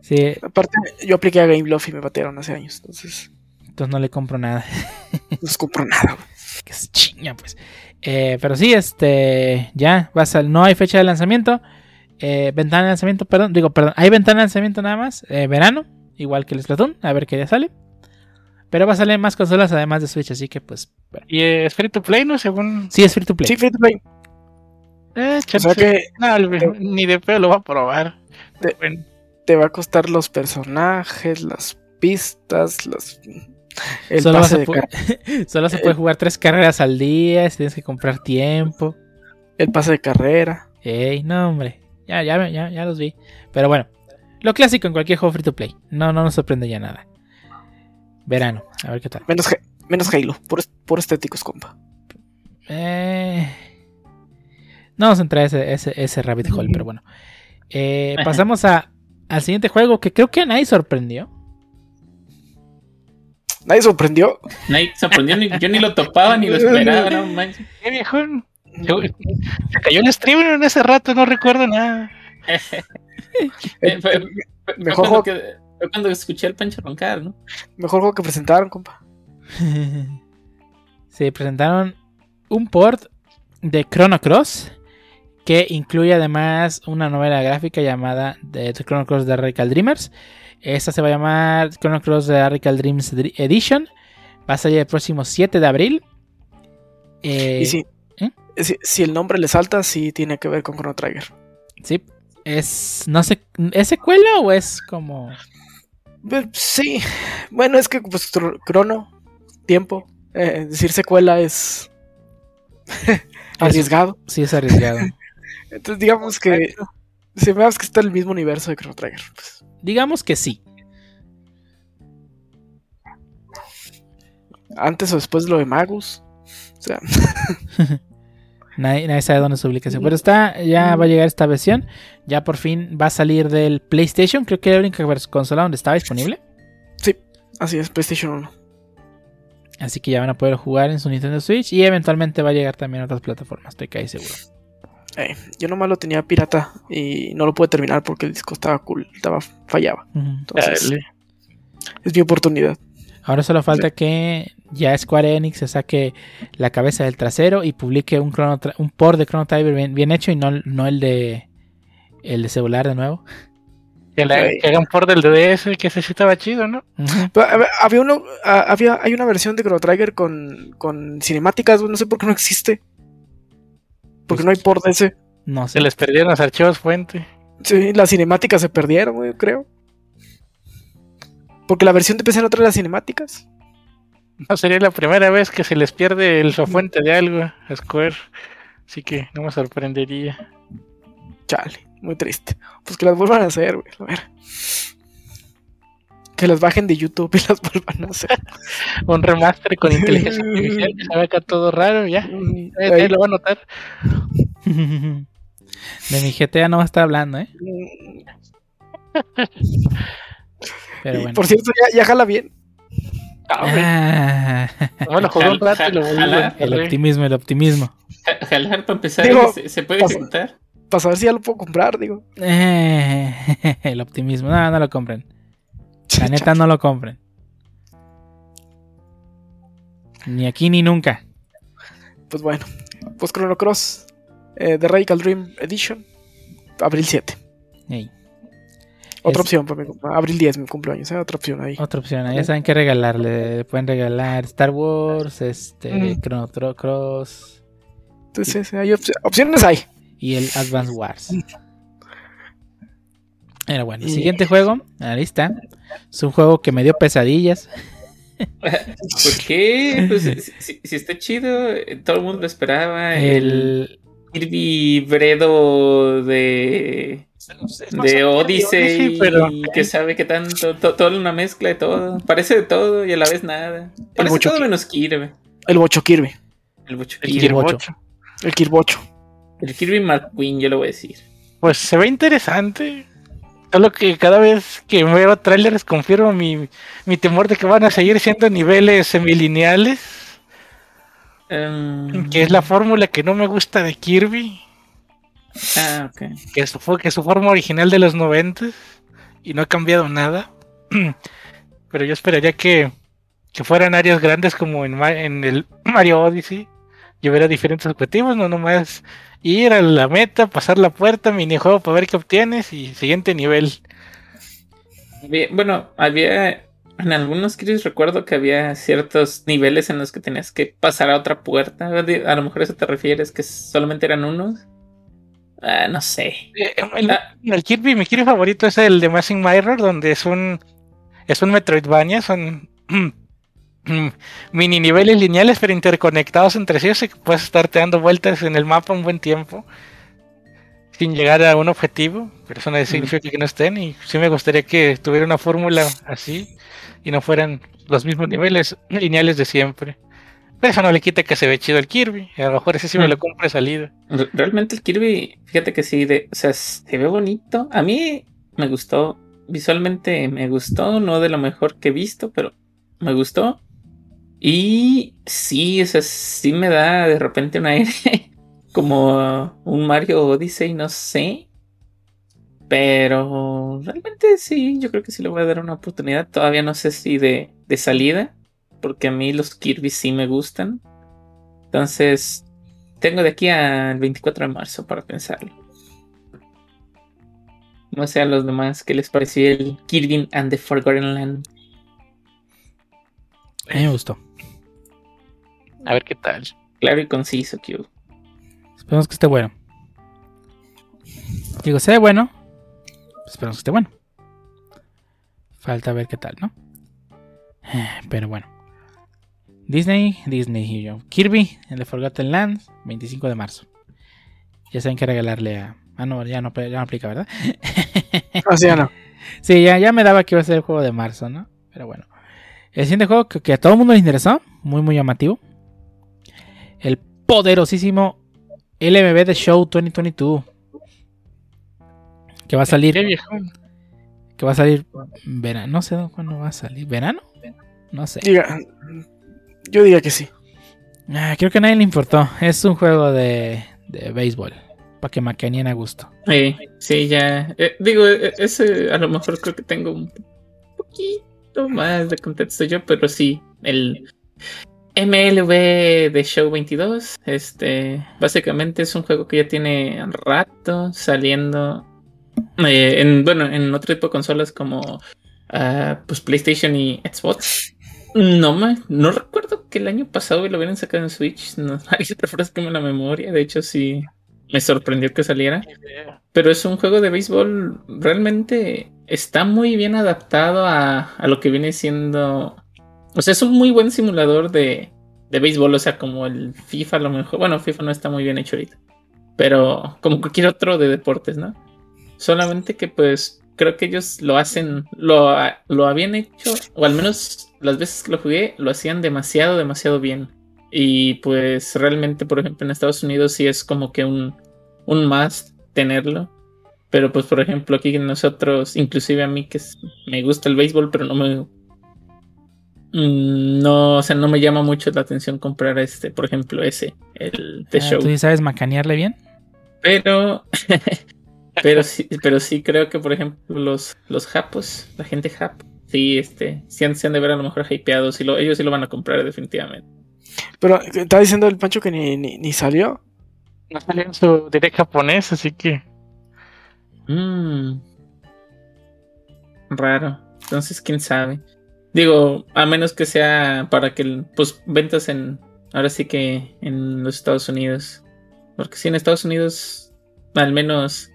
sí, Aparte, yo apliqué a Gameloft y me batearon hace años. Entonces, entonces no le compro nada. no les compro nada. güey. que es chinga, pues. Eh, pero sí, este, ya, va a sal- no hay fecha de lanzamiento. Eh, ventana de lanzamiento, perdón, digo, perdón, hay ventana de lanzamiento nada más, eh, verano, igual que el Splatoon, a ver qué día sale. Pero va a salir más consolas además de Switch, así que pues, bueno. y es free to play, ¿no? Según. Sí, es free to play. Sí, free to play. Eh, O sea que No, el- ni de pedo lo va a probar. Te- Bueno, te va a costar los personajes, las pistas, las. El Solo, pase de solo se puede jugar tres carreras al día, si tienes que comprar tiempo. el pase de carrera. Ey, no, hombre. Ya, ya, ya, ya los vi. Pero bueno, lo clásico en cualquier juego free to play. No, no nos sorprende ya nada. Verano, a ver qué tal. Menos, menos Halo, por, por estéticos, compa. Eh, no vamos a entrar a ese, ese, ese rabbit hole, pero bueno. Eh, pasamos a, al siguiente juego que creo que a nadie sorprendió. Nadie sorprendió. Nadie se sorprendió, ni- yo ni lo topaba ni lo esperaba, no manches. qué viejo. Se se cayó el streamer en ese rato, no recuerdo nada. Eh, fue- fue- fue Mejor cuando juego. que- Fue cuando escuché al Pancho roncar, ¿no? Mejor juego que presentaron, compa. Se presentaron un port de Chrono Cross que incluye además una novela gráfica llamada The Chrono Cross de Radical Dreamers. Esta se va a llamar Chrono Cross de Radical Dreams Edition. Va a salir el próximo 7 de abril. Eh, y si, ¿eh? si, si el nombre le salta, sí tiene que ver con Chrono Trigger. Sí, es. No sé. ¿Es secuela o es como.? Sí, bueno, es que pues crono, tiempo, eh, decir secuela es arriesgado. Sí, es arriesgado. Entonces digamos que se me hace que está en el mismo universo de Chrono Trigger. pues. Digamos que sí. Antes o después de lo de Magus. O sea, Nadie, nadie sabe dónde es su ubicación. Pero está, ya va a llegar esta versión. Ya por fin va a salir del PlayStation. Creo que era la única consola donde estaba disponible. así es, PlayStation 1. Así que ya van a poder jugar en su Nintendo Switch. Y eventualmente va a llegar también a otras plataformas. Estoy casi seguro. Eh, yo nomás lo tenía pirata y no lo pude terminar porque el disco estaba cool, estaba fallaba. Entonces, Dale. es mi oportunidad. Ahora solo falta que ya Square Enix se saque la cabeza del trasero y publique un, Chrono un port de Chrono Trigger bien, bien hecho y no, no el de el de celular de nuevo. Que, la- Sí. que hagan por del DS, que ese sí estaba chido, ¿no? Ujú. Pero, a ver, había uno, a- había, hay una versión de Chrono Trigger con, con cinemáticas, no sé por qué no existe. Porque Pues no hay port de ese. No sé. Se les perdieron los archivos fuente. Sí, las cinemáticas se perdieron, güey, creo. Porque la versión de PC no trae las cinemáticas. No sería la primera vez que se les pierde el su fuente de algo a Square. Así que no me sorprendería. Chale, muy triste. Pues que las vuelvan a hacer, güey. A ver. Que las bajen de YouTube y las vuelvan a hacer. Un remaster con inteligencia artificial que se ve acá todo raro, ya. Mm, ahí. ahí lo va a notar. De mi GTA no va a estar hablando, ¿eh? Mm, Pero bueno. Por cierto, ya, ya jala bien. Ah, Como lo jugué un rato y lo volví Jala, a el optimismo, el optimismo. Ja- Jalar para empezar, Digo, ¿se, se puede ejecutar? Para saber si ya lo puedo comprar, digo. Eh, el optimismo. No, no lo compren. La neta no lo compren. Ni aquí ni nunca. Pues bueno. Pues Chrono Cross. eh, The Radical Dream Edition. Abril 7. Ey, Otra Es- opción para mi cum- Abril 10, mi cumpleaños. ¿eh? Otra opción ahí. Otra opción. Ya saben qué regalarle. Pueden regalar Star Wars, este, Mm. Chrono Cross Entonces, hay opci- opciones hay. y el Advance Wars. Pero bueno, el siguiente juego, ahí está. Es un juego que me dio pesadillas. ¿Por qué? Pues si, está chido, todo el mundo lo esperaba. El, Kirby Bredo de, de Odyssey, pero que sabe que tanto, to- todo una mezcla de todo. Parece de todo y a la vez nada. Parece todo menos Kirby. El Bocho Kirby. El, el Kirby. Kirbocho. El Kirbocho. El Kirby Mark Queen, yo lo voy a decir. Pues se ve interesante. Solo que cada vez que veo trailers confirmo mi, mi temor de que van a seguir siendo niveles semilineales. Em, Que es la fórmula que no me gusta de Kirby. Ah, ok. Que su, que su forma original de los 90 y no ha cambiado nada. Pero yo esperaría que, que fueran áreas grandes como en el Mario Odyssey y hubiera diferentes objetivos, no nomás ir a la meta, pasar la puerta, minijuego para ver qué obtienes y siguiente nivel. Bueno, había. En algunos Kirby recuerdo que había ciertos niveles en los que tenías que pasar a otra puerta. A lo mejor a eso te refieres, que solamente eran unos. Ah, no sé. Eh, el, Ah. el Kirby, mi Kirby favorito es el de Massing Mirror, donde es un es un Metroidvania, son mini niveles lineales pero interconectados entre sí, así que puedes estarte dando vueltas en el mapa un buen tiempo sin llegar a un objetivo, pero eso no significa que no estén y sí me gustaría que tuviera una fórmula así y no fueran los mismos niveles lineales de siempre. Pero eso no le quita que se ve chido el Kirby, a lo mejor ese sí me Mm. lo compro de salida. Re- Realmente el Kirby, fíjate que sí, de, o sea, se ve bonito. A mí me gustó, visualmente me gustó, no de lo mejor que he visto, pero me gustó. Y sí, o sea, sí me da de repente un aire como un Mario Odyssey, no sé. Pero realmente sí, yo creo que sí le voy a dar una oportunidad. Todavía no sé si de, de salida, porque a mí los Kirby sí me gustan. Entonces, tengo de aquí al 24 de marzo para pensarlo. No sé a los demás qué les pareció el Kirby and the Forgotten Land. A mí me gustó. A ver qué tal. Claro y conciso, Q. Esperemos que esté bueno. Digo, sea bueno. pues esperemos que esté bueno. Falta ver qué tal, ¿no? Pero bueno. Disney, Disney y yo. Kirby, el de Forgotten Land, 25 de marzo. Ya saben qué regalarle a. Ah, no, ya no, ya no aplica, ¿verdad? Así ya no. Sí, ya, ya me daba que iba a ser el juego de marzo, ¿no? Pero bueno. El siguiente juego que, que a todo el mundo le interesó, muy, muy llamativo. El poderosísimo LMB The Show 2022. Que va a salir. Qué. Que va a salir verano. No sé cuándo va a salir. ¿Verano? No sé. Diga, yo diría que sí. Ah, creo que a nadie le importó. Es un juego de, de béisbol. Para que macanien a gusto. Sí, sí, ya. eh, digo, eh, ese a lo mejor creo que tengo un poquito más de contexto yo, pero sí, el MLB de Show 22, este, básicamente es un juego que ya tiene rato saliendo eh, en, bueno, en otro tipo de consolas como ah, pues PlayStation y Xbox. No me, no recuerdo que el año pasado lo hubieran sacado en Switch. No, ahí se refresca la memoria. De hecho, sí me sorprendió que saliera. Pero es un juego de béisbol. Realmente está muy bien adaptado a, a lo que viene siendo. O sea, es un muy buen simulador de, de béisbol. O sea, como el FIFA a lo mejor. Bueno, FIFA no está muy bien hecho ahorita. Pero como cualquier otro de deportes, ¿no? Solamente que pues creo que ellos lo hacen, lo, lo habían hecho, o al menos las veces que lo jugué, lo hacían demasiado, demasiado bien. Y pues realmente, por ejemplo, en Estados Unidos sí es como que un, un must tenerlo. Pero pues, por ejemplo, aquí nosotros, inclusive a mí que me gusta el béisbol, pero no me... mm, No, o sea, no me llama mucho la atención comprar este, por ejemplo, ese, el The Ah, Show. ¿Tú sabes macanearle bien? Pero, pero sí, pero sí creo que, por ejemplo, los, los japos, la gente jap, sí, este, sí han, se han de ver a lo mejor hypeados y lo, ellos sí lo van a comprar definitivamente. Pero estaba diciendo el Pancho que ni, ni, ni salió. No salió en su direct japonés, así que. Mm. Raro. Entonces, quién sabe. Digo, a menos que sea para que, pues, ventas en, ahora sí que en los Estados Unidos. Porque sí, en Estados Unidos, al menos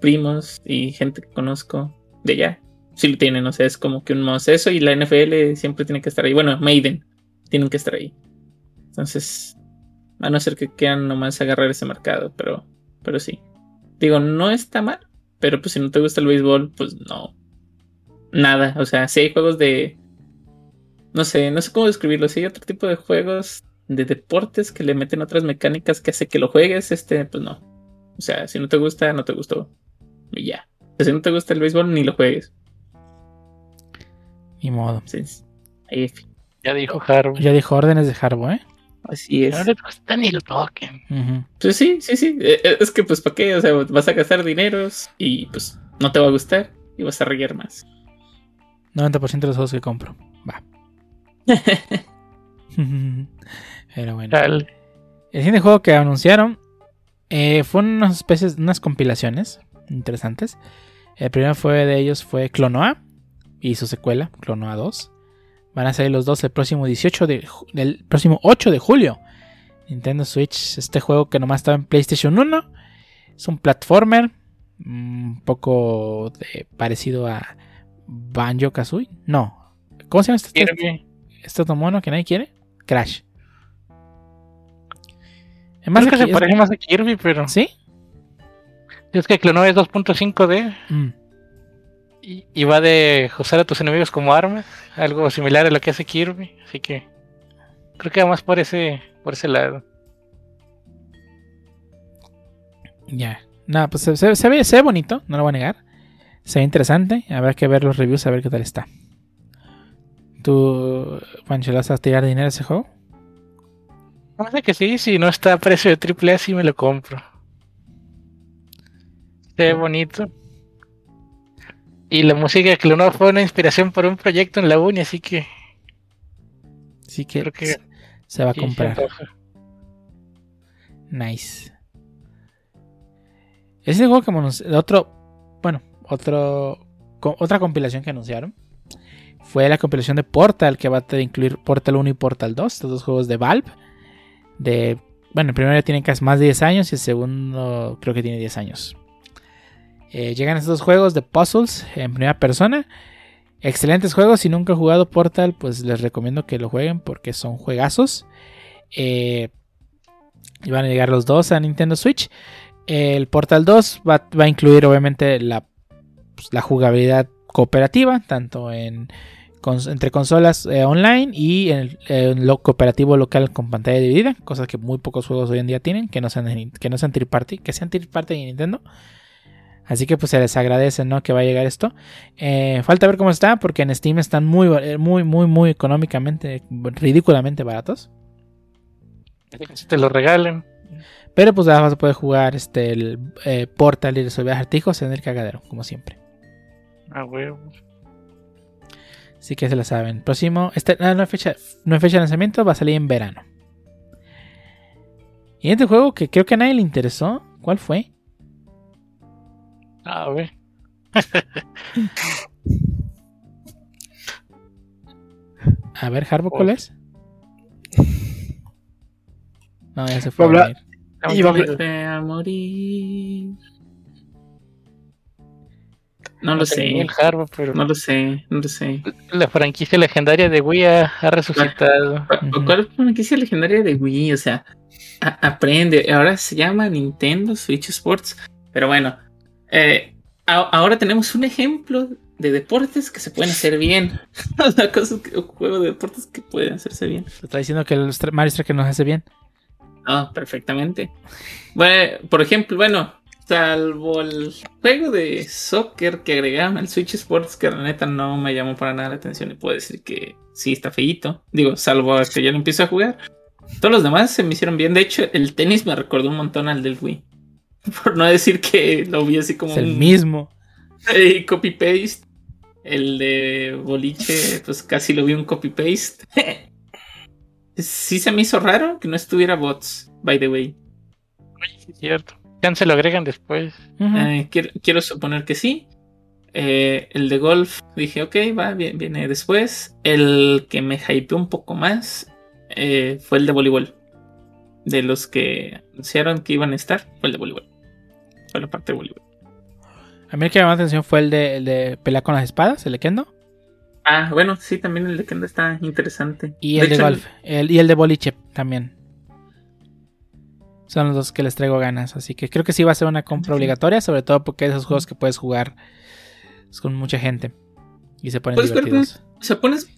primos y gente que conozco de allá, sí lo tienen. O sea, es como que un más eso y la NFL siempre tiene que estar ahí. Bueno, Maiden tienen que estar ahí. Entonces, a no ser que quieran nomás agarrar ese mercado, pero, pero sí. Digo, no está mal, pero pues si no te gusta el béisbol, pues no. Nada, o sea, si hay juegos de... No sé, no sé cómo describirlo. Si hay otro tipo de juegos de deportes que le meten otras mecánicas que hace que lo juegues, este, pues no. O sea, si no te gusta, no te gustó. Y ya. O sea, si no te gusta el béisbol, ni lo juegues. Ni modo. Sí, ahí, Ya dijo Harvey. Ya dijo órdenes de Harbo, ¿eh? así es. No les gusta ni lo toquen. Pues sí, sí, sí. Eh, eh, Es que pues para qué, o sea, vas a gastar dineros y pues no te va a gustar y vas a reír más. 90% de los juegos que compro. Pero bueno. Tal. El siguiente juego que anunciaron eh, fue unas especies, unas compilaciones interesantes. El primero fue de ellos fue Clonoa y su secuela, Clonoa 2. Van a salir los dos el próximo 18 de el próximo 8 de julio. Nintendo Switch, este juego que nomás estaba en PlayStation 1. Es un platformer un poco de- parecido a Banjo Kazooie. No. ¿Cómo se llama este, Kirby. Este otro mono que nadie quiere? Crash. Es más Creo que se parece más a Kirby, pero. ¿Sí? Es que Clonoa es 2.5D Mm. y, y va de usar a tus enemigos como armas. Algo similar a lo que hace Kirby. Así que. Creo que va más por ese, por ese lado. Ya. Nada, pues se, se- se ve, se ve bonito, no lo voy a negar. Se ve interesante. Habrá que ver los reviews a ver qué tal está. ¿Tú, Pancho, le vas a tirar dinero a ese juego? Sé que sí, si no está a precio de AAA, sí me lo compro. Se ve bonito. Y la música de Clonó fue una inspiración para un proyecto en la uni, así que Así que, Creo que- se- va a sí, comprar. Nice. Ese juego que otro, bueno, otro, co- otra compilación que anunciaron fue la compilación de Portal que va a incluir Portal 1 y Portal 2, estos dos juegos de Valve. De, bueno, el primero tiene casi más de 10 años y el segundo creo que tiene 10 años. Eh, llegan estos dos juegos de puzzles en primera persona. Excelentes juegos. Si nunca han jugado Portal, pues les recomiendo que lo jueguen porque son juegazos. Eh, y van a llegar los dos a Nintendo Switch. El Portal 2 va, a incluir obviamente la, pues, la jugabilidad cooperativa, tanto en cons- entre consolas eh, online y en, el- en lo cooperativo local con pantalla dividida, cosas que muy pocos juegos hoy en día tienen, que no sean, que no sean third party, que sean third party de Nintendo. Así que pues se les agradece, ¿no? Que va a llegar esto. Eh, falta ver cómo está, porque en Steam están muy, eh, muy, muy, muy económicamente, ridículamente baratos. Si te lo regalen. Pero pues ya vas a poder jugar este, el eh, Portal y resolver acertijos en el cagadero, como siempre. Ah, huevo. Así que se la saben. Próximo, este, no, no hay fecha, no hay fecha de lanzamiento, va a salir en verano. Y este juego que creo que a nadie le interesó, ¿cuál fue? A ver. A ver, Harbo, ¿cuál es? No, ya se fue. A a. Iba a a morir. No lo sé. el Harbo, pero No lo sé, no lo sé. la franquicia legendaria de Wii ha, ha resucitado. Ujú. ¿Cuál franquicia legendaria de Wii? O sea, a- aprende. Ahora se llama Nintendo Switch Sports. Pero bueno, eh, a- ahora tenemos un ejemplo de deportes que se pueden hacer bien. Una cosa que, un juego de deportes que pueden hacerse bien. Te está diciendo que el Mario Strike nos hace bien. Ah, perfectamente. Bueno, por ejemplo, bueno, salvo el juego de soccer que agregaron al Switch Sports, que la neta no me llamó para nada la atención y puedo decir que sí está feíto. Digo, salvo a que ya lo empiezo a jugar. Todos los demás se me hicieron bien. De hecho, el tenis me recordó un montón al del Wii. Por no decir que lo vi así como Es el un mismo. eh, copy-paste. El de boliche, pues casi lo vi un copy-paste. sí se me hizo raro que no estuviera bots, by the way. Sí, es cierto. Ya se lo agregan después. Eh, quiero, quiero suponer que sí. Eh, el de golf, dije, ok, va, bien, viene después. El que me hypeó un poco más eh, fue el de voleibol. De los que anunciaron que iban a estar, fue el de voleibol. Fue la parte de voleibol. A mí el que me llamó la atención fue el de, el de pelear con las espadas, el de Kendo. Ah, bueno, sí, también el de Kendo está interesante. Y el de, hecho, golf. el- y el de boliche también. Son los dos que les traigo ganas. Así que creo que sí va a ser una compra obligatoria. Sobre todo porque esos juegos que puedes jugar con mucha gente. Y se ponen jugar divertidos. O sea, pones.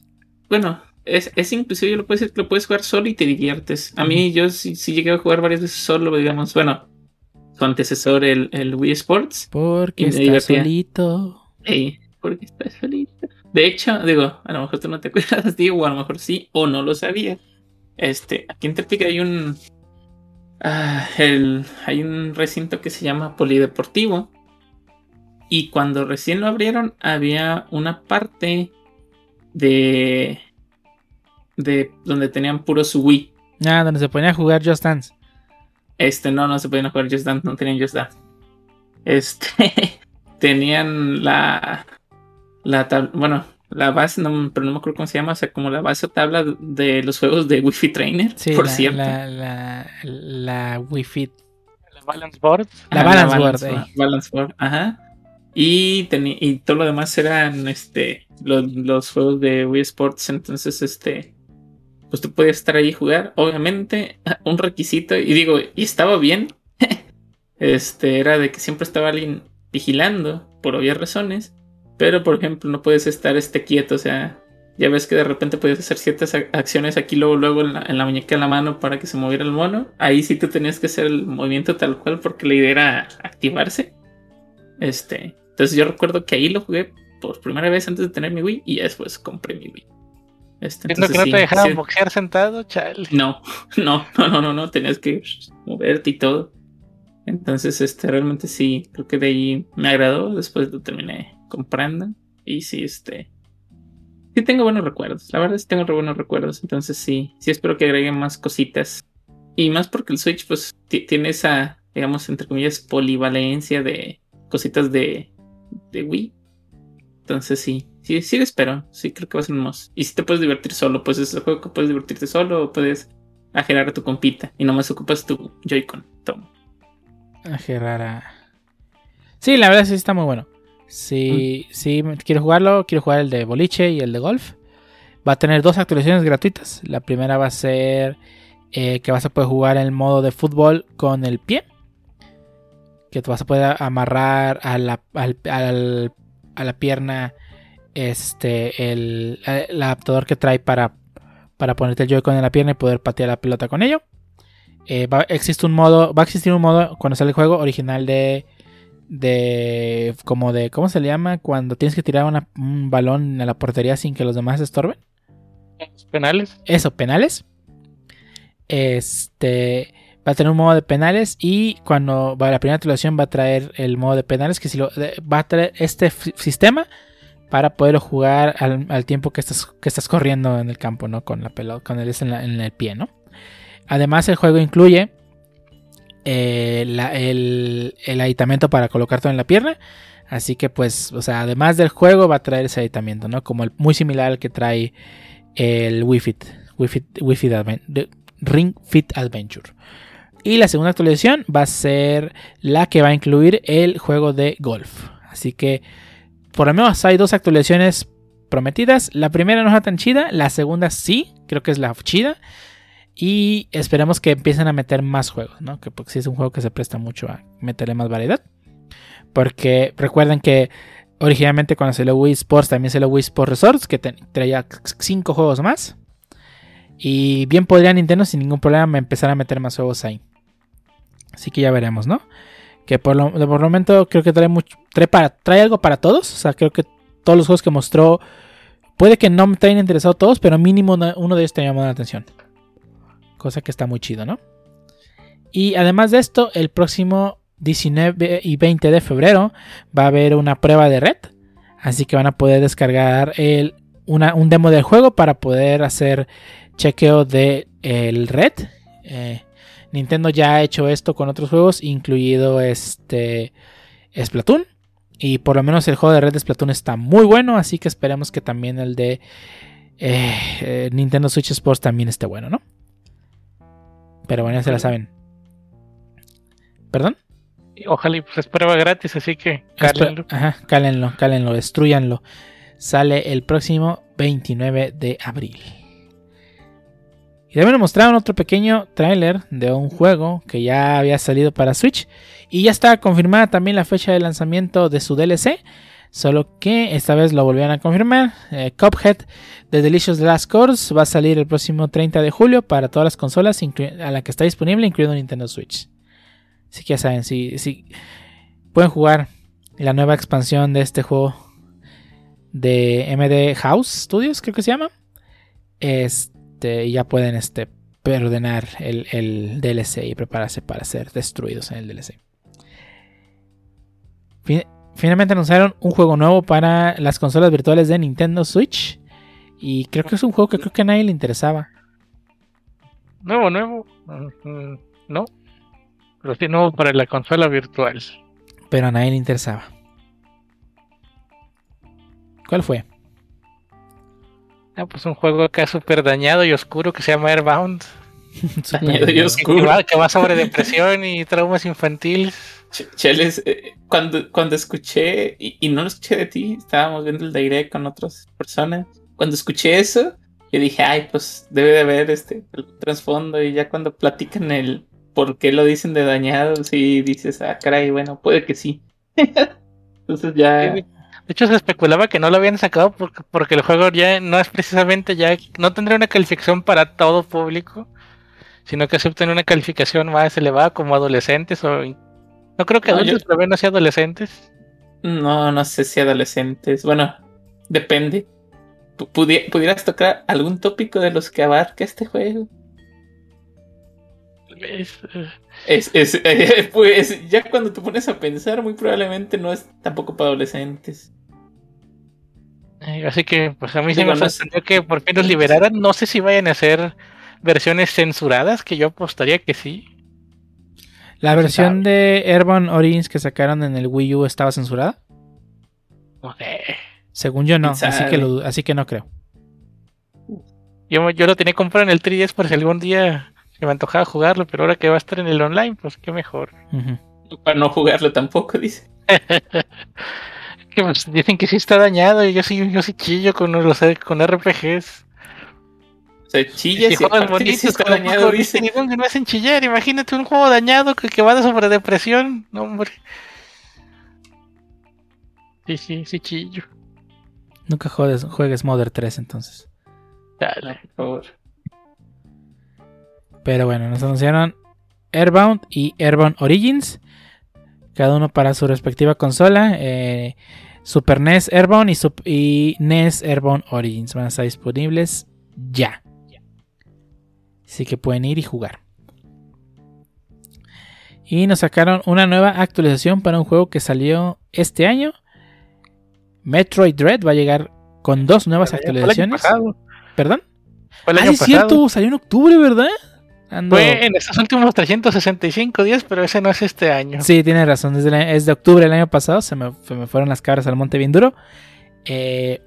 Bueno, es, es inclusive yo lo puedes lo puedes jugar solo y te diviertes. A mí, yo sí, sí llegué a jugar varias veces solo, digamos, bueno, su antecesor, el, el Wii Sports. Porque está divertía. solito. Ey, porque estás feliz. De hecho, digo, a lo mejor tú no te acuerdas, digo, o a lo mejor sí, o no lo sabía. Este, aquí en Tepic hay un. Ah, el, hay un recinto que se llama Polideportivo. Y cuando recién lo abrieron, había una parte de. de donde tenían puros Wii. Ah, donde se ponía a jugar Just Dance. Este, no, no se podían jugar Just Dance, no tenían Just Dance. Este, tenían la, la tab- bueno, la base, no, pero no me acuerdo cómo se llama, o sea, como la base o tabla de los juegos de Wi-Fi Trainer, Sí, por la, cierto. La, la, la Wi-Fi. La Balance Board. la Ah, Balance Board, Board, ey. Balance Board, ajá. Y, y todo lo demás eran este los, los juegos de Wii Sports. Entonces, este. Pues tú podías estar ahí y jugar. Obviamente, un requisito. Y digo, y estaba bien. este era de que siempre estaba alguien vigilando. Por obvias razones. Pero, por ejemplo, no puedes estar este quieto. O sea. Ya ves que de repente puedes hacer ciertas ac- acciones aquí, luego, luego en la, en la muñeca de la mano para que se moviera el mono. Ahí sí tú tenías que hacer el movimiento tal cual porque la idea era activarse. Este, entonces yo recuerdo que ahí lo jugué por primera vez antes de tener mi Wii y ya después compré mi Wii. Este, que no sí, te dejaban sí. boxear sentado, chale. No, no, no, no, no, no, tenías que moverte y todo. Entonces, este, realmente sí, creo que de ahí me agradó. Después lo terminé comprando. Y sí, este. Sí tengo buenos recuerdos. La verdad que tengo buenos recuerdos. Entonces sí, sí espero que agreguen más cositas. Y más porque el Switch, pues, tiene esa, digamos, entre comillas, polivalencia de cositas de, de Wii. Entonces sí, sí, sí espero. Sí creo que va a ser hermoso. Y si te puedes divertir solo, pues es el juego que puedes divertirte solo o puedes ajerar a tu compita y nomás ocupas tu Joy-Con. Toma. Ajerar a... Sí, la verdad sí está muy bueno. Si, mm. si quiero jugarlo, quiero jugar el de boliche y el de golf. Va a tener dos actualizaciones gratuitas. La primera va a ser eh, que vas a poder jugar el modo de fútbol con el pie. Que te vas a poder amarrar a la, a la pierna este, el, el, adaptador que trae para, para ponerte el Joy-Con en la pierna y poder patear la pelota con ello. Eh, va, existe un modo, va a existir un modo cuando sale el juego original de de como de cómo se le llama cuando tienes que tirar un balón a la portería sin que los demás estorben. Penales. Eso, penales. Este va a tener un modo de penales y cuando va la primera actualización va a traer el modo de penales que si lo va a traer este sistema para poder jugar al, tiempo que estás, que estás corriendo en el campo, ¿no? Con la pelota, con el en, en el pie, ¿no? Además el juego incluye eh, el, el, aditamento para colocarte en la pierna. Así que pues, o sea, además del juego va a traer ese aditamento, ¿no? Como el, muy similar al que trae el Wii Fit, Ring Fit Adventure. Y la segunda actualización va a ser la que va a incluir el juego de golf. Así que por lo menos hay dos actualizaciones prometidas. La primera no es tan chida, la segunda sí, creo que es la chida. Y esperemos que empiecen a meter más juegos, ¿no? Que porque sí es un juego que se presta mucho a meterle más variedad. Porque recuerden que originalmente cuando salió Wii Sports también salió Wii Sports Resorts, que traía 5 juegos más. Y bien podría Nintendo sin ningún problema empezar a meter más juegos ahí. Así que ya veremos, ¿no? Que por lo, por momento creo que trae, mucho, trae, para, trae algo para todos. O sea, creo que todos los juegos que mostró, puede que no me hayan interesado todos, pero mínimo uno de ellos te llamó la atención. Cosa que está muy chido, ¿no? Y además de esto, el próximo 19 y 20 de febrero va a haber una prueba de red. Así que van a poder descargar el, un demo del juego para poder hacer chequeo de el red. Eh, Nintendo ya ha hecho esto con otros juegos, incluido este Splatoon. Y por lo menos el juego de red de Splatoon está muy bueno, así que esperemos que también el de eh, eh, Nintendo Switch Sports también esté bueno, ¿no? Pero bueno, ya se la saben. ¿Perdón? Ojalá pues es prueba gratis, así que cálenlo. Ajá, cálenlo, cálenlo, destruyanlo. Sale el próximo 29 de abril. Y también nos mostraron otro pequeño tráiler de un juego que ya había salido para Switch. Y ya está confirmada también la fecha de lanzamiento de su DLC. Solo que esta vez lo volvieron a confirmar. Eh, Cuphead The Delicious Last Course va a salir el próximo 30 de julio para todas las consolas a la que está disponible, incluido Nintendo Switch. Así que ya saben, si, pueden jugar la nueva expansión de este juego de MD House Studios, creo que se llama. Este, ya pueden este, perdonar el, el DLC y prepararse para ser destruidos en el DLC. Finalmente anunciaron un juego nuevo para las consolas virtuales de Nintendo Switch. Y creo que es un juego que creo que a nadie le interesaba. Nuevo, nuevo. No. Pero sí nuevo para la consola virtual. Pero a nadie le interesaba. ¿Cuál fue? Ah, pues un juego acá súper dañado y oscuro que se llama Airbound. dañado y oscuro. Que va, sobre depresión y traumas infantiles. Cheles, eh, cuando, cuando escuché, y, no lo escuché de ti, estábamos viendo el direct con otras personas. Cuando escuché eso, yo dije, ay, pues debe de haber este el trasfondo. Y ya cuando platican el por qué lo dicen de dañado, sí dices, ah, caray, bueno, puede que sí. Entonces ya. De hecho, se especulaba que no lo habían sacado porque, porque el juego ya no es precisamente ya. No tendría una calificación para todo público, sino que acepten una calificación más elevada como adolescentes o no creo que adultos, no sea adolescentes. No, no sé si adolescentes. Bueno, depende. ¿Pudieras tocar algún tópico de los que abarca este juego? Es, es, eh, pues ya cuando te pones a pensar, muy probablemente no es tampoco para adolescentes. Eh, Así que, pues a mí se Digo, me no es- sorprendió que por fin los liberaran. No sé si vayan a ser versiones censuradas, que yo apostaría que sí. La se versión de Airborne Origins que sacaron en el Wii U estaba censurada. No sé. Según yo no, ¿Quién así que, lo- así que no creo. Yo, yo lo tenía comprado en el 3DS por si algún día se me antojaba jugarlo, pero ahora que va a estar en el online, pues qué mejor. Para no jugarlo tampoco, dice. Que pues, dicen que sí está dañado y yo sí, yo sí chillo con, los, con RPGs. Sea, chillas Y juegos bonitos, está dañado, dice. que no me hacen chillar. Imagínate un juego dañado que, que va de sobre depresión. No, hombre. Sí, sí, sí chillo. Nunca juegues, juegues Mother 3 entonces. Dale. Por favor. Pero bueno, nos anunciaron Airbound y Airbound Origins. Cada uno para su respectiva consola. eh, Super NES Airbound y, Sup- y NES Airbound Origins van a estar disponibles ya. Así que pueden ir y jugar. Y nos sacaron una nueva actualización para un juego que salió este año. Metroid Dread va a llegar con dos nuevas actualizaciones. ¿Perdón? Ah, es pasado. cierto, salió en octubre, ¿verdad? Ando- Fue en estos últimos 365 días, pero ese no es este año. Sí, tiene razón. Desde es de octubre del año pasado. Se me, se me fueron las cabras al monte bien duro. Eh,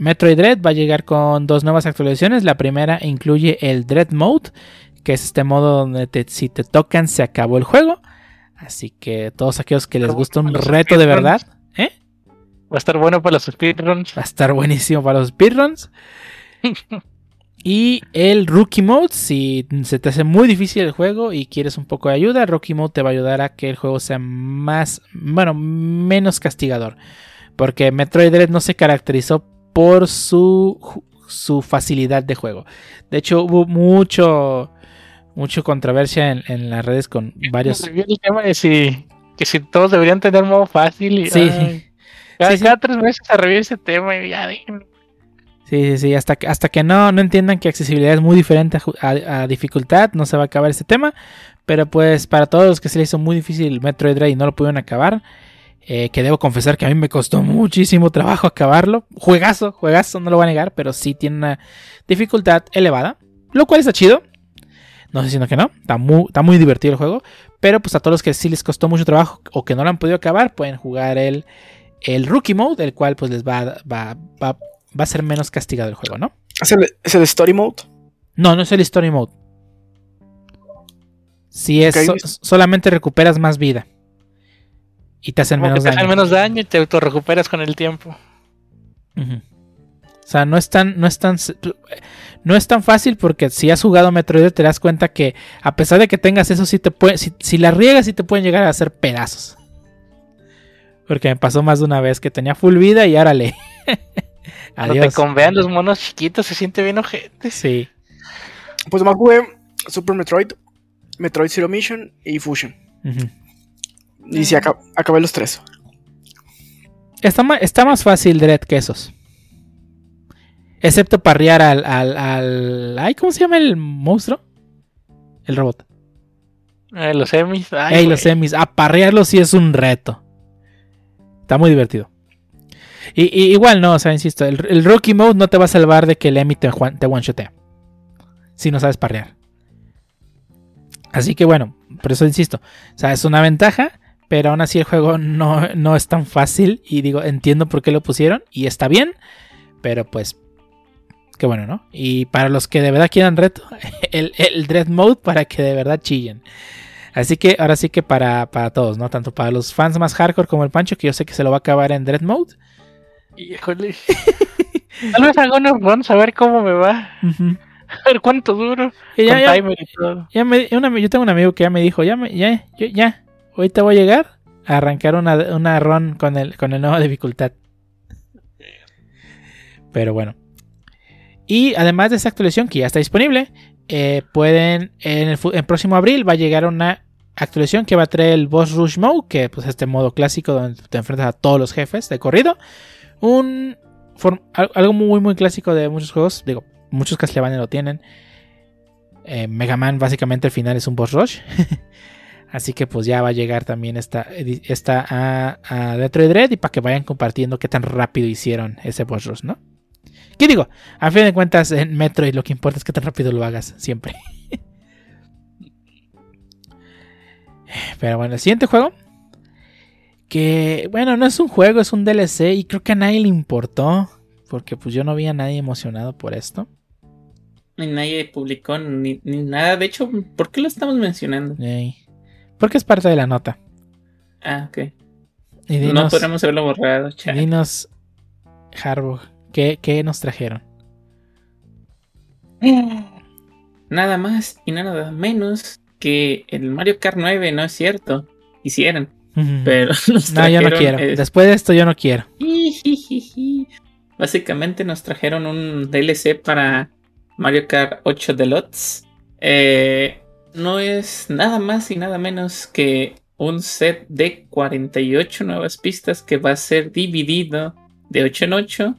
Metroid Dread va a llegar con dos nuevas actualizaciones. La primera incluye el Dread Mode, que es este modo donde te- si te tocan se acabó el juego. Así que todos aquellos que les gusta un reto de verdad, ¿eh? Va a estar bueno para los speedruns. va a estar buenísimo para los speedruns. Y el Rookie Mode, si se te hace muy difícil el juego y quieres un poco de ayuda, Rookie Mode te va a ayudar a que el juego sea más, bueno, menos castigador. Porque Metroid Dread no se caracterizó por su, su facilidad de juego. De hecho, hubo mucho, mucho controversia en, en las redes con varios... El tema de si, que si todos deberían tener modo fácil. Y, Sí. ay, cada, Sí, sí. cada tres meses se revive ese tema y ya déjenlo. Sí, sí, sí, hasta que, hasta que no, no entiendan que accesibilidad es muy diferente a, ju- a- a dificultad, no se va a acabar este tema. Pero pues para todos los que se les hizo muy difícil Metroid Dread y no lo pudieron acabar, eh, que debo confesar que a mí me costó muchísimo trabajo acabarlo. Juegazo, juegazo, no lo voy a negar, pero sí tiene una dificultad elevada, lo cual está chido. No sé diciendo que no, está muy, está muy divertido el juego. Pero pues a todos los que sí les costó mucho trabajo o que no lo han podido acabar, pueden jugar el, el Rookie Mode, el cual pues les va, a- va, va, va a ser menos castigado el juego, ¿no? ¿Es el, es el Story Mode? No, no es el Story Mode. Si es so- solamente recuperas más vida. Y te hacen Como que menos te hacen daño. menos daño y te autorrecuperas con el tiempo. O sea, no es tan, no es tan, s- no es tan fácil porque si has jugado Metroid te das cuenta que a pesar de que tengas eso, sí te puede, si, si la riegas sí te pueden llegar a hacer pedazos. Porque me pasó más de una vez que tenía full vida y ahora le. Cuando te convean los monos chiquitos se siente bien ojete. Sí. Pues nomás jugué Super Metroid, Metroid Zero Mission y Fusion. Ujú. Y sí, aca- acabé los tres. Está, está más fácil Dread que esos. Excepto parrear al, al, al- Ay, ¿cómo se llama el monstruo? El robot. Eh, los semis. Ay, Ey, los semis. A parrearlos sí es un reto. Está muy divertido. Y, y igual no, o sea, insisto, el, el Rookie Mode no te va a salvar de que el Emi te one-shotea. Si no sabes parrear. Así que bueno, por eso insisto. O sea, es una ventaja, pero aún así el juego no, no es tan fácil. Y digo, entiendo por qué lo pusieron. Y está bien, pero pues. Qué bueno, ¿no? Y para los que de verdad quieran reto, el, el Dread Mode para que de verdad chillen. Así que ahora sí que para, para todos, ¿no? Tanto para los fans más hardcore como el Pancho, que yo sé que se lo va a acabar en Dread Mode. Híjole. Tal vez haga unos runs a ver cómo me va. A ver cuánto duro. Ya, ya- ya me- una- yo tengo un amigo que ya me dijo, ya, me- ya, yo- ya, ahorita voy a llegar a arrancar una, una run con el, con el nueva dificultad. Pero bueno. Y además de esta actualización que ya está disponible, eh, pueden, en el, próximo abril va a llegar una actualización que va a traer el Boss Rush Mode, que pues este modo clásico donde te enfrentas a todos los jefes de corrido. Un algo muy muy clásico de muchos juegos, digo, muchos Castlevania lo tienen. Eh, Mega Man básicamente al final es un boss rush. Así que pues ya va a llegar también esta, esta a, a Detroit Dread y para que vayan compartiendo qué tan rápido hicieron ese boss rush, ¿no? ¿Qué digo? A fin de cuentas en Metroid lo que importa es que tan rápido lo hagas siempre. Pero bueno, el siguiente juego. Que bueno, no es un juego, es un DLC y creo que a nadie le importó. Porque pues yo no vi a nadie emocionado por esto. Ni nadie publicó ni, ni nada. De hecho, ¿por qué lo estamos mencionando? Ey. Porque es parte de la nota. Ah, ok. Y No dinos, podremos haberlo borrado, chat. dinos Harbo, ¿qué, ¿qué nos trajeron? Nada más y nada menos que el Mario Kart 9, no es cierto. Hicieron, pero nos no, yo no quiero. Después de esto yo no quiero. Básicamente nos trajeron un DLC para Mario Kart 8 Deluxe. Eh, no es nada más y nada menos que un set de 48 nuevas pistas que va a ser dividido de 8 en 8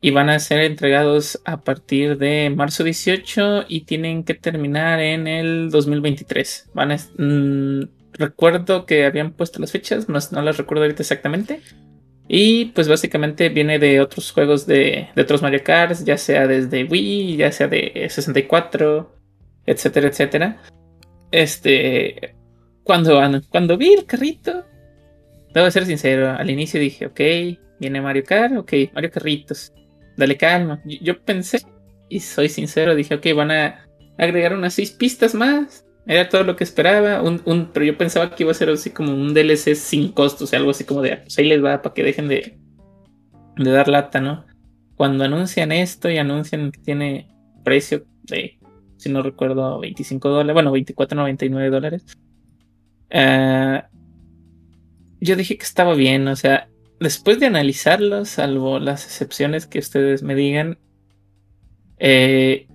y van a ser entregados a partir de marzo 18 y tienen que terminar en el 2023. Van a, mm, recuerdo que habían puesto las fechas, no, las recuerdo ahorita exactamente. Y pues básicamente viene de otros juegos de, de otros Mario Kart, ya sea desde Wii, ya sea de 64, etcétera, etcétera. Este, cuando, cuando vi el carrito, debo ser sincero, al inicio dije, ok, viene Mario Kart, ok, Mario Carritos, dale calma. Yo, pensé, y soy sincero, dije, ok, van a agregar unas seis pistas más. Era todo lo que esperaba, un, un- pero yo pensaba que iba a ser así como un DLC sin costo, o sea, algo así como de, pues ahí les va para que dejen de, de dar lata, ¿no? Cuando anuncian esto y anuncian que tiene precio de, si no recuerdo, 25 dólares, bueno, 24.99 dólares. yo dije que estaba bien, o sea, después de analizarlo, salvo las excepciones que ustedes me digan, eh,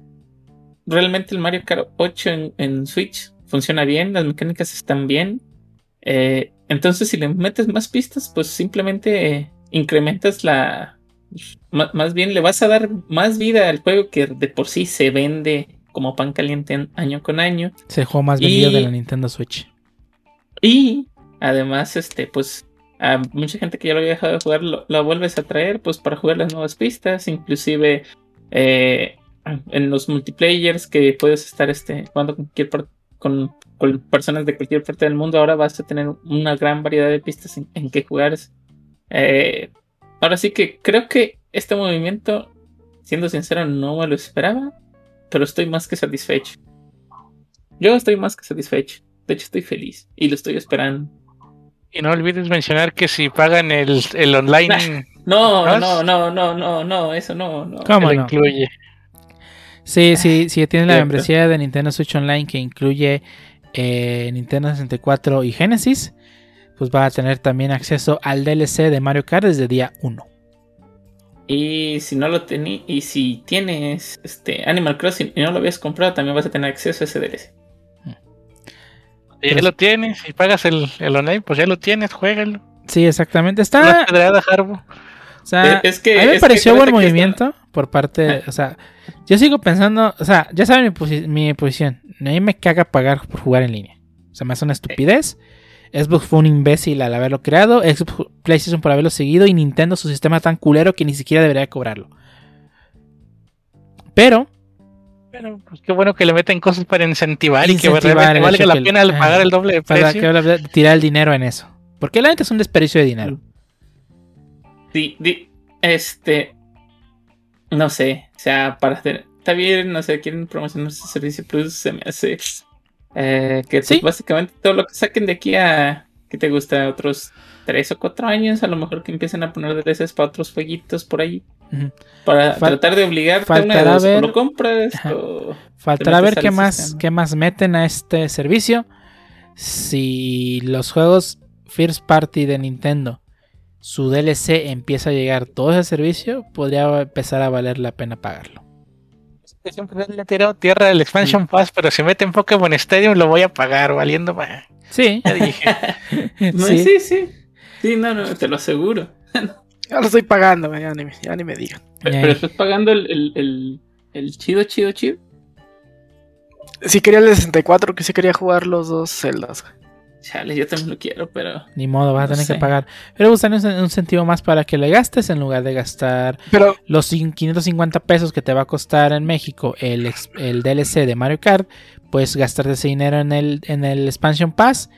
realmente el Mario Kart 8 en, en Switch funciona bien, las mecánicas están bien. eh, entonces, si le metes más pistas, pues simplemente eh, incrementas la. Más bien le vas a dar más vida al juego que de por sí se vende como pan caliente en- año con año. Es el juego más vendido Y- de la Nintendo Switch. Y además, este, pues, a mucha gente que ya lo había dejado de jugar, lo, lo vuelves a traer, pues, para jugar las nuevas pistas, inclusive eh, en los multiplayers que puedes estar este, jugando con cualquier con, con personas de cualquier parte del mundo, ahora vas a tener una gran variedad de pistas en, en que jugar. Eh, ahora sí que creo que este movimiento, siendo sincero, no me lo esperaba, pero estoy más que satisfecho. Yo estoy más que satisfecho. De hecho, estoy feliz y lo estoy esperando. Y no olvides mencionar que si pagan el, el online, No, ¿Ah? no, no, no, no, no, eso no, no. ¿Cómo lo no? incluye. Sí, sí, sí, tiene la membresía de Nintendo Switch Online que incluye eh, Nintendo 64 y Genesis. Pues va a tener también acceso al DLC de Mario Kart desde día 1. Y si no lo tenías, y si tienes este Animal Crossing y no lo habías comprado, también vas a tener acceso a ese DLC. Ya lo tienes, si pagas el, el online, pues ya lo tienes, juégalo. Sí, exactamente. Está. pedrada, Harbo. O sea, Eh, es que- a mí me es que pareció buen movimiento por parte. O sea, yo sigo pensando. O sea, ya saben mi, posi- mi posición. A mí me caga pagar por jugar en línea. O sea, me hace una estupidez. Xbox fue un imbécil al haberlo creado. Xbox, PlayStation por haberlo seguido. Y Nintendo su sistema tan culero que ni siquiera debería cobrarlo. Pero. Pero pues qué bueno que le meten cosas para incentivar, y que realmente valga la pena el pagar el doble de Para precio. que tirar el dinero en eso. Porque la neta es un desperdicio de dinero. Di- di- este. No sé. O sea, para hacer. Está bien, no sé, quieren promocionar su servicio plus, se me hace. Eh, que pues, Sí. básicamente todo lo que saquen de aquí a. ¿Qué te gusta? Otros tres o cuatro años, a lo mejor que empiecen a poner DLCs para otros jueguitos por ahí. Para Fal- tratar de obligarte a una dos, o ver- lo compras o. Faltará ver qué más, sistema. qué más meten a este servicio. Si los juegos First Party de Nintendo, su DLC empieza a llegar todo ese servicio, podría empezar a valer la pena pagarlo. Que Siempre le he tirado tierra del Expansion Pass, pero si meten Pokémon Stadium lo voy a pagar, valiendo más. Sí, Ya dije. No, sí. sí, sí. Sí, no, no, te lo aseguro. Ya lo estoy pagando, ya ni, me- ya ni me digan. Pero, estás pagando el, el, el, el chido, chido, chido. Sí quería el de 64, que sí quería jugar los dos celdas. güey. Chale, yo también lo quiero, pero. Ni modo, vas a tener que pagar. Pero buscan un, un sentido más para que le gastes en lugar de gastar Pero, los cin- 550 pesos que te va a costar en México el, el DLC de Mario Kart. Puedes gastarte ese dinero en el, en el Expansion Pass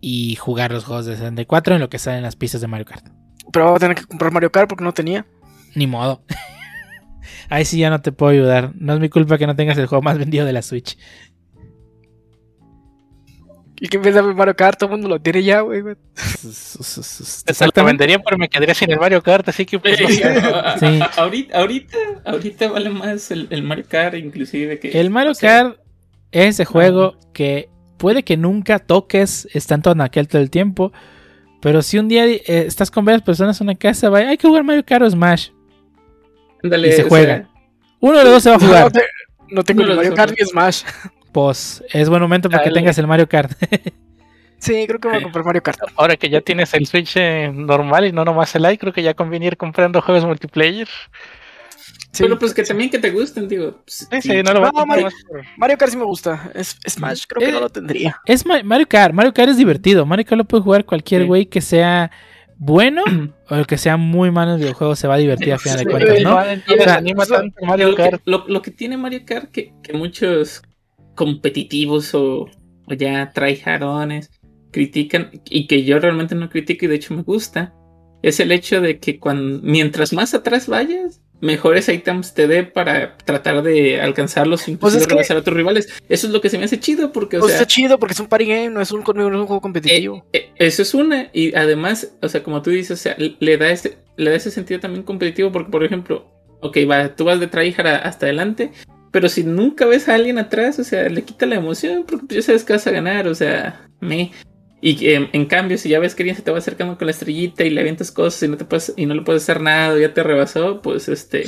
y jugar los juegos de 64 en lo que salen las pistas de Mario Kart. pero voy a tener que comprar Mario Kart porque no tenía. Ni modo. Ahí sí ya no te puedo ayudar. No es mi culpa que no tengas el juego más vendido de la Switch. Y que en vez de Mario Kart, todo el mundo lo tiene ya, güey. güey. Te lo Exactamente. vendería, pero me quedaría sin el Mario Kart, así que pues. Sí. ahorita, ahorita, ahorita vale más el, el Mario Kart, inclusive que. El Mario o sea, Kart es ese juego que puede que nunca toques, está en todo aquel todo el tiempo. Pero si un día eh, estás con varias personas en una casa, vaya, hay que jugar Mario Kart o Smash. ándale, y se o juega. sea, Uno de los dos se va a No, jugar. te- no tengo No ni lo Mario. Kart ni Smash. Pues es buen momento para que tengas el Mario Kart. Sí, creo que voy a comprar Mario Kart. Ahora que ya tienes el Switch eh, normal y no nomás el Lite, creo que ya conviene ir comprando juegos multiplayer. Sí. Pero pues que también que te gusten, digo. pues, Sí, no lo voy a No, comprar Mario- Mario Kart sí me gusta. Es, Smash creo que Eh, no lo tendría. es Ma- Mario Kart. Mario Kart es divertido. Mario Kart lo puede jugar cualquier Sí. güey que sea bueno o el que sea muy malo en el videojuego. Se va a divertir a final de cuentas, ¿no? Lo, que, Kart. lo, lo que tiene Mario Kart que, que muchos competitivos o, o ya tryhardones critican y que yo realmente no critico y de hecho me gusta es el hecho de que cuando mientras más atrás vayas mejores items te dé para tratar de alcanzarlos inclusive Pues es que- rebasar a tus rivales eso es lo que se me hace chido porque o Pues sea está chido porque es un party game, no es un, no es un juego competitivo. eh, eso es una. Y además, o sea, como tú dices, o sea, le da ese, le da ese sentido también competitivo. Porque, por ejemplo, ok, va, tú vas de tryhard hasta adelante. Pero si nunca ves a alguien atrás, o sea, le quita la emoción. Porque pues, ya sabes que vas a ganar, o sea, me. Y que, en, cambio, si ya ves que alguien se te va acercando con la estrellita y le avientas cosas y no te puedes, y no le puedes hacer nada, o ya te rebasó, pues este.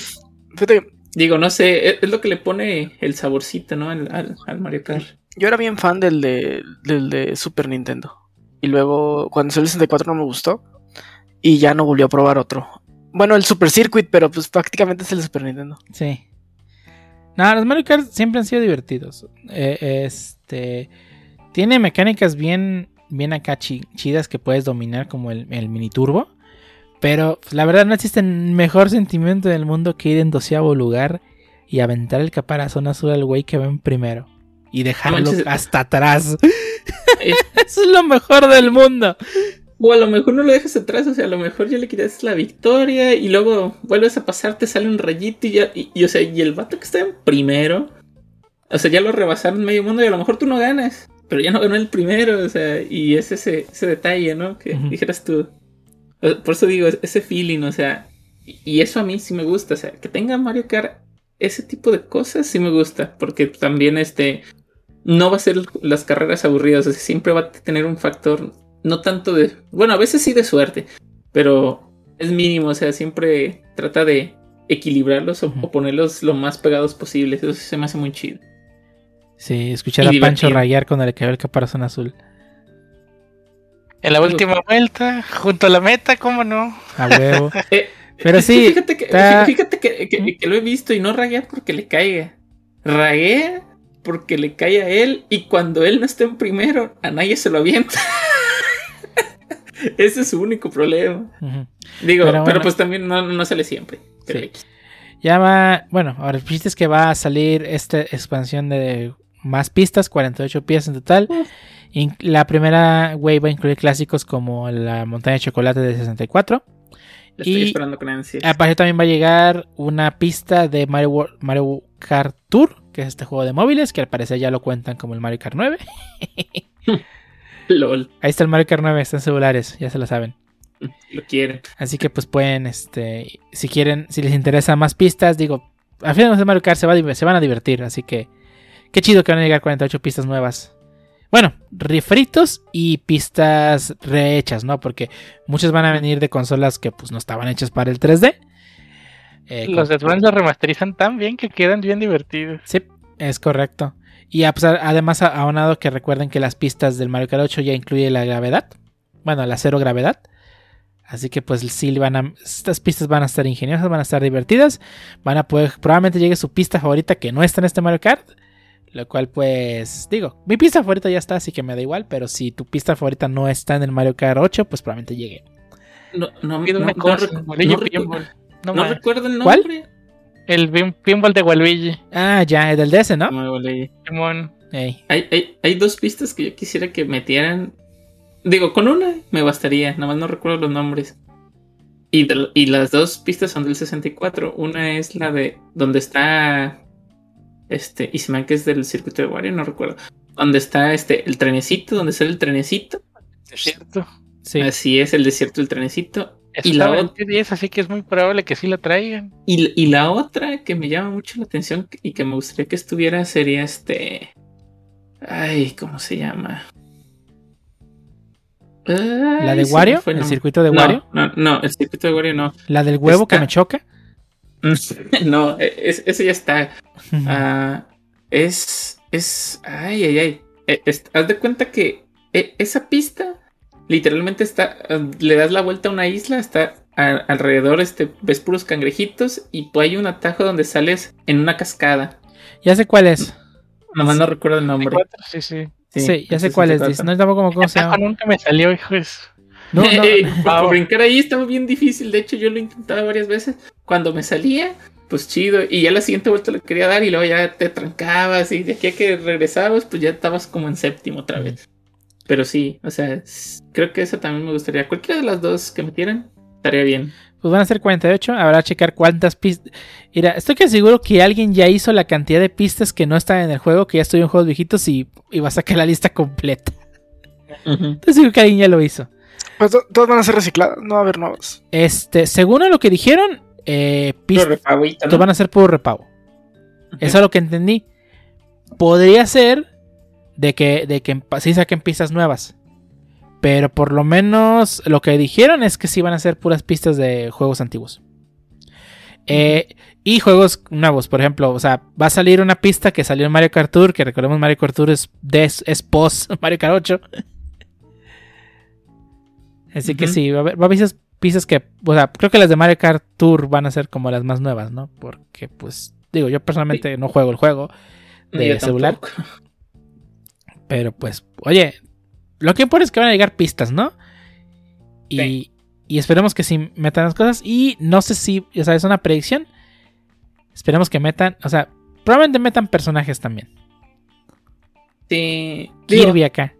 Fíjate, Digo, no sé, es, es lo que le pone el saborcito, ¿no? Al, al, al Mario Kart. yo era bien fan del de, del de Super Nintendo. Y luego, cuando salió el 64 no me gustó. Y ya no volví a probar otro. Bueno, el Super Circuit, pero pues prácticamente es el de Super Nintendo. Sí. No, los Mario Kart siempre han sido divertidos. Eh, este. Tiene mecánicas bien. Bien acá chi- chidas que puedes dominar, como el, el mini turbo. Pero pues, la verdad no existe mejor sentimiento del mundo que ir en doceavo lugar y aventar el caparazón azul al güey que va en primero. Y dejarlo manches. hasta atrás. Eso es lo mejor del mundo. O a lo mejor no lo dejas atrás, o sea, a lo mejor ya le quitas la victoria y luego vuelves a pasar, te sale un rayito y ya, y, y, o sea, y el vato que está en primero, o sea, ya lo rebasaron medio mundo y a lo mejor tú no ganas, pero ya no ganó el primero, o sea, y es ese, ese detalle, ¿no? Que dijeras tú. Por eso digo, ese feeling, o sea, y, y eso a mí sí me gusta, o sea, que tenga Mario Kart ese tipo de cosas sí me gusta, porque también este no va a ser las carreras aburridas, o sea, siempre va a tener un factor no tanto de, bueno, a veces sí de suerte, pero es mínimo, o sea, siempre trata de equilibrarlos o, ponerlos lo más pegados posibles, eso sí se me hace muy chido. Sí, escuchar Y a Pancho rayar cuando le cayó el caparazón azul. En la última vuelta, junto a la meta, ¿cómo no? A huevo. Eh, Pero sí, fíjate que, está- fíjate que, que- que lo he visto y no raguea porque le caiga, raguea porque le cae a él y cuando él no está en primero, a nadie se lo avienta. Ese es su único problema. Digo, Pero pero, bueno. pues también no, no sale siempre. Sí. Ya va, bueno, ahora el chiste es que va a salir esta expansión de más pistas, 48 piezas en total. In- la primera wave va a incluir clásicos como la montaña de chocolate de 64. La estoy Y- esperando con ansias. Aparte también va a llegar una pista de Mario, Mario Kart Tour, que es este juego de móviles, que al parecer ya lo cuentan como el Mario Kart 9. LOL, Ahí está el Mario Kart 9, está en celulares, ya se lo saben. lo quieren. Así que pues pueden, este, si quieren, si les interesa más pistas, digo, al final de Mario Kart se, va a div- se van a divertir, así que qué chido que van a llegar 48 pistas nuevas. Bueno, refritos y pistas rehechas, ¿no? Porque muchas van a venir de consolas que pues no estaban hechas para el 3D. Eh, Los con- de Advance los remasterizan tan bien que quedan bien divertidos. Sí, es correcto. Y a pesar- además a- aunado que recuerden que las pistas del Mario Kart 8 ya incluye la gravedad. Bueno, la cero gravedad. Así que pues sí van a. Estas pistas van a estar ingeniosas, van a estar divertidas. Van a poder. Probablemente llegue su pista favorita que no está en este Mario Kart. Lo cual, pues, digo, mi pista favorita ya está, así que me da igual. Pero si tu pista favorita no está en el Mario Kart 8, pues probablemente llegue. No, no, no, no no recuerdo el ¿Cuál? El pin- pinball de Waluigi. Ah, ya, el del DS, ¿no? Waluigi. Hay, hay, hay dos pistas que yo quisiera que metieran. Digo, con una me bastaría, nada más no recuerdo los nombres. Y, de- y las dos pistas son del 64. Una es la de donde está. Este, y se me hace que es del circuito de Wario, no recuerdo. Donde está este, el trenecito, donde sale el trenecito. Es cierto. Sí. Así es, el desierto del trenecito. Y la otra- 10, así que es muy probable que sí la traigan. Y, y la otra que me llama mucho la atención y que me gustaría que estuviera sería este. Ay, ¿cómo se llama? ¿La de Wario? fue ¿El nombre. circuito de No, Wario? No, no, el circuito de Wario no. ¿La del huevo que me choca? no, e- es- ese ya está. Ah, es. Es. Ay, ay, ay. Es- haz de cuenta que eh, esa pista literalmente está. Le das la vuelta a una isla, está a- alrededor, este, ves puros cangrejitos y pues hay un atajo donde sales en una cascada. ya sé cuál es. Nomás no recuerdo el nombre. Sí, sí. Sí, ya sé cuál es. dice, No tampoco cómo se llama. nunca me salió, hijo No, no, Eh, Wow. brincar ahí estaba bien difícil. De hecho, yo lo intentaba varias veces. Cuando me salía, pues chido. Y ya la siguiente vuelta le quería dar y luego ya te trancabas. Y de aquí a que regresabas, pues ya estabas como en séptimo otra vez. Pero sí, o sea, creo que esa también me gustaría. Cualquiera de las dos que metieran, estaría bien. Pues van a ser 48. Habrá que checar cuántas pistas. Mira, estoy que seguro que alguien ya hizo la cantidad de pistas que no están en el juego, que ya estoy en juegos viejitos y, y va a sacar la lista completa. Estoy seguro que alguien ya lo hizo. Pues to- todas van a ser recicladas, no va a haber nuevas. Este, según a lo que dijeron, eh, pistas ¿no? van a ser puro repago. Eso es lo que entendí. Podría ser de que, de que sí saquen pistas nuevas. Pero por lo menos lo que dijeron es que sí van a ser puras pistas de juegos antiguos. Eh, y juegos nuevos, por ejemplo, o sea, va a salir una pista que salió en Mario Kart Tour, que recordemos Mario Kart Tour es, des- es post Mario Kart 8. Así que sí, va a haber, va a haber pistas, que, o sea, creo que las de Mario Kart Tour van a ser como las más nuevas, ¿no? Porque, pues, digo, yo personalmente no juego el juego, de celular. tampoco. pero pues, oye, lo que importa es que van a llegar pistas, ¿no? Y, Sí. y esperemos que sí metan las cosas. Y no sé si, o sea, es una predicción. Esperemos que metan, o sea, probablemente metan personajes también. Sí. digo, Kirby acá.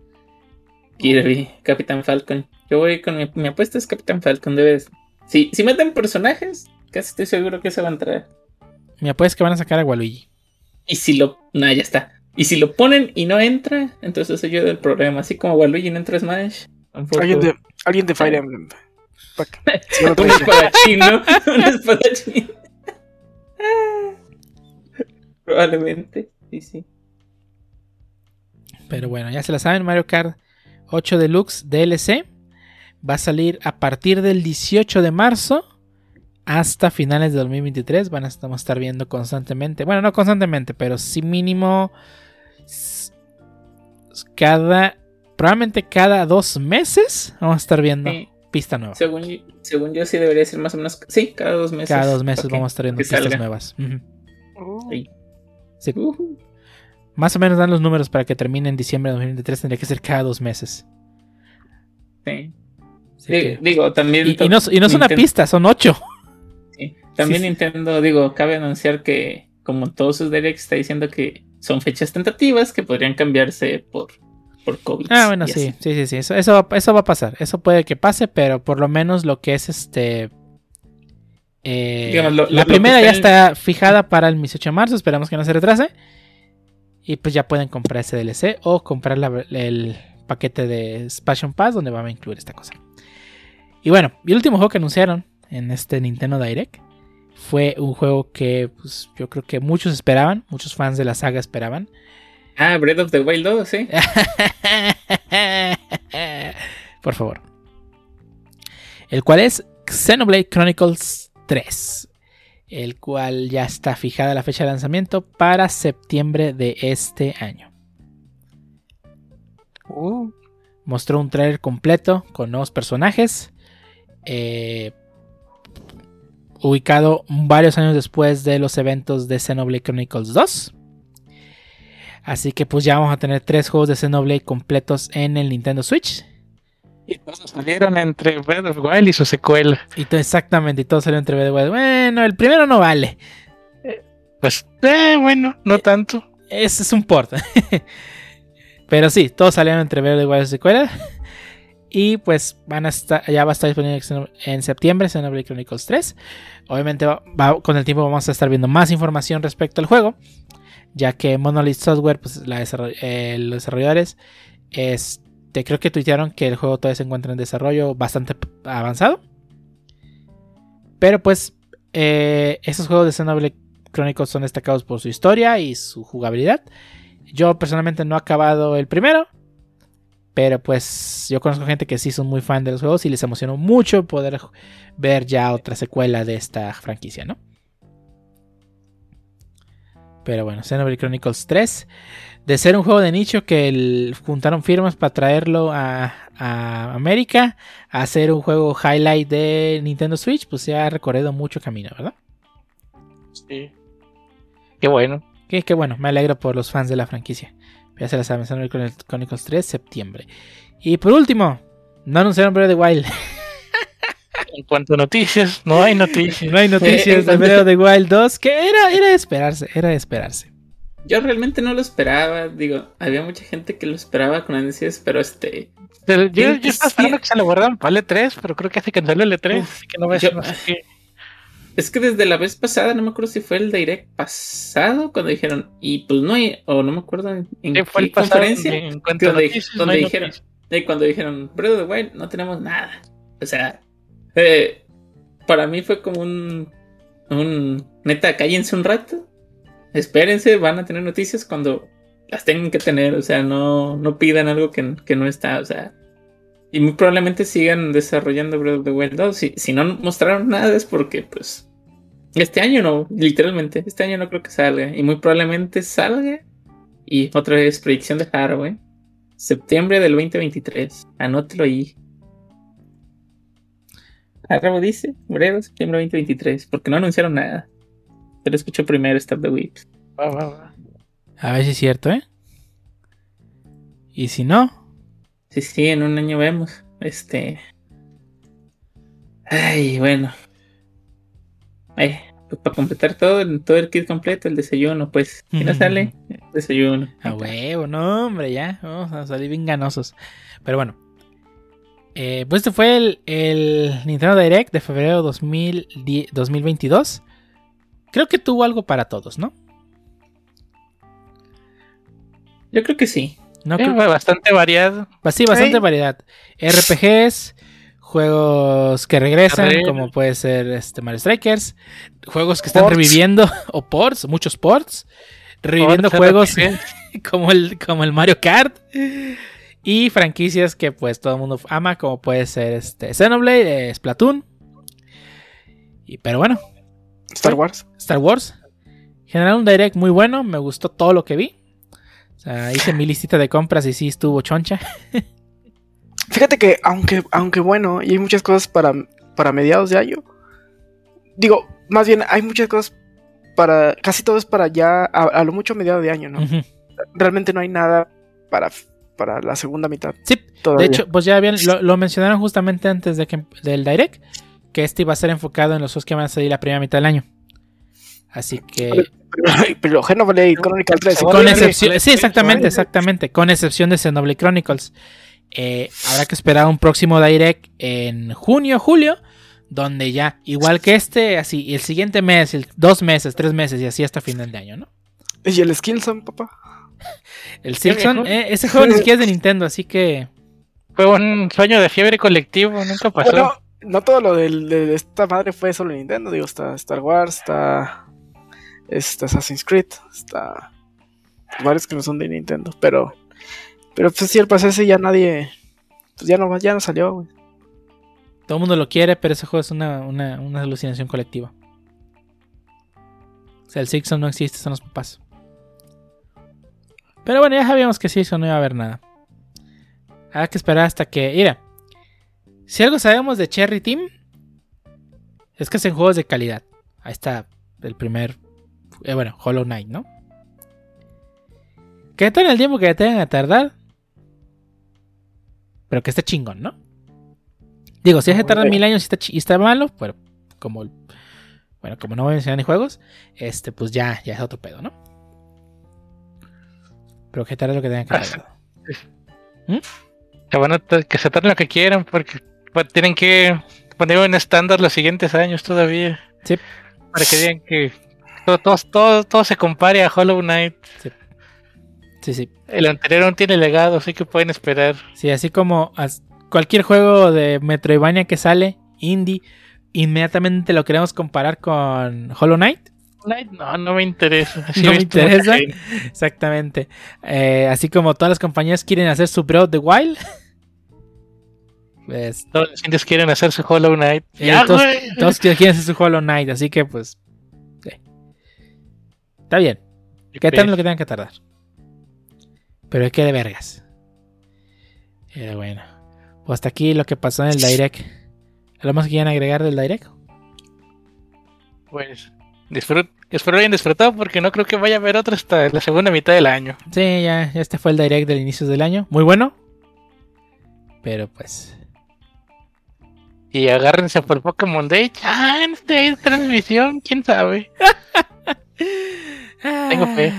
Kirby, Capitán Falcon. Yo voy con mi, mi apuesta es Capitán Falcon. Debes. Si, si meten personajes, casi estoy seguro que se va a entrar. Me apuesto que van a sacar a Waluigi. Y si lo. No, ya está. Y si lo ponen y no entra, entonces soy yo del problema. Así como Waluigi no entra a Smash. Alguien de, alguien de Fire Emblem. No Un espadachín, ¿no? Un espadachín. Probablemente. Sí, sí. Pero bueno, ya se la saben, Mario Kart 8 Deluxe DLC va a salir a partir del 18 de marzo hasta finales de 2023. Van a estar viendo constantemente, bueno, no constantemente, pero sí mínimo cada, probablemente cada dos meses vamos a estar viendo Sí. pista nueva. Según, yo- según yo, sí debería ser más o menos. Sí, cada dos meses. Cada dos meses vamos a estar viendo que pistas salga. nuevas. Sí. Más o menos dan los números para que termine en diciembre de 2023. Tendría que ser cada dos meses. Sí. Que- Digo, también. y, y no, y no es una pista, son ocho. Sí. También Sí, sí. Nintendo, digo, cabe anunciar que, como todos sus directs, está diciendo que son fechas tentativas que podrían cambiarse por, por COVID. Ah, bueno, sí, sí, sí, sí. Eso, eso, va, eso va a pasar. Eso puede que pase, pero por lo menos lo que es este. eh, Digamos, lo- lo- la lo primera ya está está fijada para el 18 de marzo. Esperamos que no se retrase. Y pues ya pueden comprar ese DLC o comprar la- el paquete de Passion Pass donde va a incluir esta cosa. Y bueno, y el último juego que anunciaron en este Nintendo Direct fue un juego que pues, yo creo que muchos esperaban, muchos fans de la saga esperaban. Ah, Breath of the Wild 2, sí. Por favor. El cual es Xenoblade Chronicles 3. El cual ya está fijada la fecha de lanzamiento para septiembre de este año. uh, Mostró un trailer completo con nuevos personajes. eh, ubicado varios años después de los eventos de Xenoblade Chronicles 2. Así que pues ya vamos a tener tres juegos de Xenoblade completos en el Nintendo Switch. Y todos salieron entre Breath of the Wild y su secuela. Y todo, exactamente, y todo salió entre Breath of the Wild. Bueno, el primero no vale. Pues, eh, bueno, no tanto. Ese es un port. Pero sí, todos salieron entre Breath of Wild y su secuela. Y pues van a estar, ya va a estar disponible en septiembre Xenoblade Chronicles 3. Obviamente con el tiempo vamos a estar viendo más información respecto al juego. Ya que Monolith Software, pues eh, los desarrolladores, este, creo que tuitearon que el juego todavía se encuentra en desarrollo bastante avanzado. Pero pues eh, esos juegos de Xenoblade Chronicles son destacados por su historia y su jugabilidad. Yo personalmente no he acabado el primero. Pero pues yo conozco gente que sí son muy fan de los juegos y les emocionó mucho poder ver ya otra secuela de esta franquicia, ¿no? Pero bueno, Xenoblade Chronicles 3. De ser un juego de nicho que el- juntaron firmas para traerlo a, a América, a hacer un juego highlight de Nintendo Switch, pues se ha recorrido mucho camino, ¿verdad? Sí. Qué bueno. Que, que bueno, me alegro por los fans de la franquicia. Ya se la saben, Xenoblade Chron- Chronicles 3, septiembre. Y por último, no anunciaron Breath of the Wild. En cuanto a noticias, no hay noticias. no hay noticias de Breath of the Wild 2, que era, era de esperarse, era de esperarse. Yo realmente no lo esperaba. Digo, había mucha gente que lo esperaba con ansias, pero este. Yo, yo, que estaba esperando que se lo guardaran para el E3, pero creo que se canceló el E3, Uf, así que no ves yo- no sé qué. Es que desde la vez pasada, no me acuerdo si fue el direct pasado, cuando dijeron, y pues no hay, o no me acuerdo en, en Sí, qué el conferencia, en donde, noticias, dijeron, y cuando dijeron, of the Wild, no tenemos nada. O sea, eh, para mí fue como un, un, neta, cállense un rato, espérense, van a tener noticias cuando las tengan que tener, o sea, no, no pidan algo que, que no está, o sea, y muy probablemente sigan desarrollando Breath of the Wild 2. Si, si no mostraron nada es porque, pues, este año no, literalmente, este año no creo que salga. Y muy probablemente salga. Y otra vez, predicción de hardware. Septiembre del 2023. Anótelo ahí. Arrabo dice, Bredo, septiembre 2023. Porque no anunciaron nada. Pero escucho primero Stop the Whips. Va, va, va. A ver si es cierto, ¿eh? Y si no, Sí, sí, en un año vemos. Este. Ay, bueno. Ay, pues para completar todo, todo el kit completo, el desayuno, pues. Si no sale, desayuno. a huevo, no, hombre, ya. Vamos a salir bien ganosos. Pero bueno. Eh, pues este fue el, el Nintendo Direct de febrero 2010 2022. Creo que tuvo algo para todos, ¿no? Yo creo que sí. No fue bastante variado. Pues sí, bastante variedad. RPGs, juegos que regresan, Carrera. como puede ser este Mario Strikers, juegos que están Ports. reviviendo, o ports, muchos ports, reviviendo juegos como el, como el Mario Kart, y franquicias que pues todo el mundo ama, como puede ser este Xenoblade, eh, Splatoon, y, pero bueno, Star Wars. Star Wars. En general un direct muy bueno, me gustó todo lo que vi. Sea, hice mi listita de compras y sí estuvo choncha. Fíjate que, aunque, aunque bueno, y hay muchas cosas para, para mediados de año. Digo, más bien, hay muchas cosas para. Casi todo es para ya, a, a lo mucho mediados de año, ¿no? Realmente no hay nada para, para la segunda mitad. Sí, Todavía. De hecho, pues ya bien, lo, lo mencionaron justamente antes de que, del Direct, que este iba a ser enfocado en los juegos que van a salir la primera mitad del año. Así que, pero, pero Xenoblade Chronicle 3. Con excepción, sí, exactamente, exactamente, con excepción de Xenoblade Chronicles. Eh, habrá que esperar un próximo Direct en junio, julio, donde ya, igual que este, así, y el siguiente mes, el- dos meses, tres meses y así hasta final de año, ¿no? Y el Skillson, papá. El viejo. eh, ese juego ni siquiera es de Nintendo, así que Fue un sueño de fiebre colectivo, nunca pasó. Bueno, no todo lo del- de, esta madre fue solo Nintendo. Digo, está Star Wars, está, está Assassin's Creed, está varios que no son de Nintendo. Pero, pero pues sí, el pase ese ya nadie, pues ya no, ya no salió, güey. todo el mundo lo quiere, pero ese juego es una, una, alucinación colectiva. O sea, el Silksong no existe, son los papás. Pero bueno, ya sabíamos que Silksong no iba a haber nada. Habrá que esperar hasta que. Mira, si algo sabemos de Cherry Team, es que hacen juegos de calidad. Ahí está el primer. Eh, bueno, Hollow Knight, ¿no? ¿Qué tal el tiempo que tengan a tardar? Pero que esté chingón, ¿no? Digo, si es que tarda mil años y está, chi- y está malo, pero como. Bueno, como no voy a mencionar ni juegos, este, pues ya, ya es otro pedo, ¿no? Pero que tarde lo que tengan que tardar. Que, van a t- que se tarden lo que quieran porque pues, tienen que poner un estándar los siguientes años todavía. Sí. Para que digan que todo, todo, todo, todo se compare a Hollow Knight. Sí, sí. El anterior aún tiene legado, así que pueden esperar. Sí, así como cualquier juego de Metroidvania que sale, indie, inmediatamente lo queremos comparar con Hollow Knight. No, no me interesa. Sí No me interesa. Exactamente. Eh, así como todas las compañías quieren hacer su Breath of the Wild. Pues, Todos los indios quieren hacer su Hollow Knight. Eh, Ya, todos, güey. todos quieren hacer su Hollow Knight, así que pues. Está bien. Que tarden lo que tengan que tardar. Pero es que de vergas. Pero bueno. Pues hasta aquí lo que pasó en el Direct. ¿Algo más que quieran agregar del Direct? Pues disfrut espero hayan disfrutado porque no creo que vaya a haber otro hasta la segunda mitad del año. Sí, ya, ya este fue el Direct del inicio del año. Muy bueno. Pero pues. Y agárrense por Pokémon Day. Chance de transmisión, quién sabe. Tengo fe.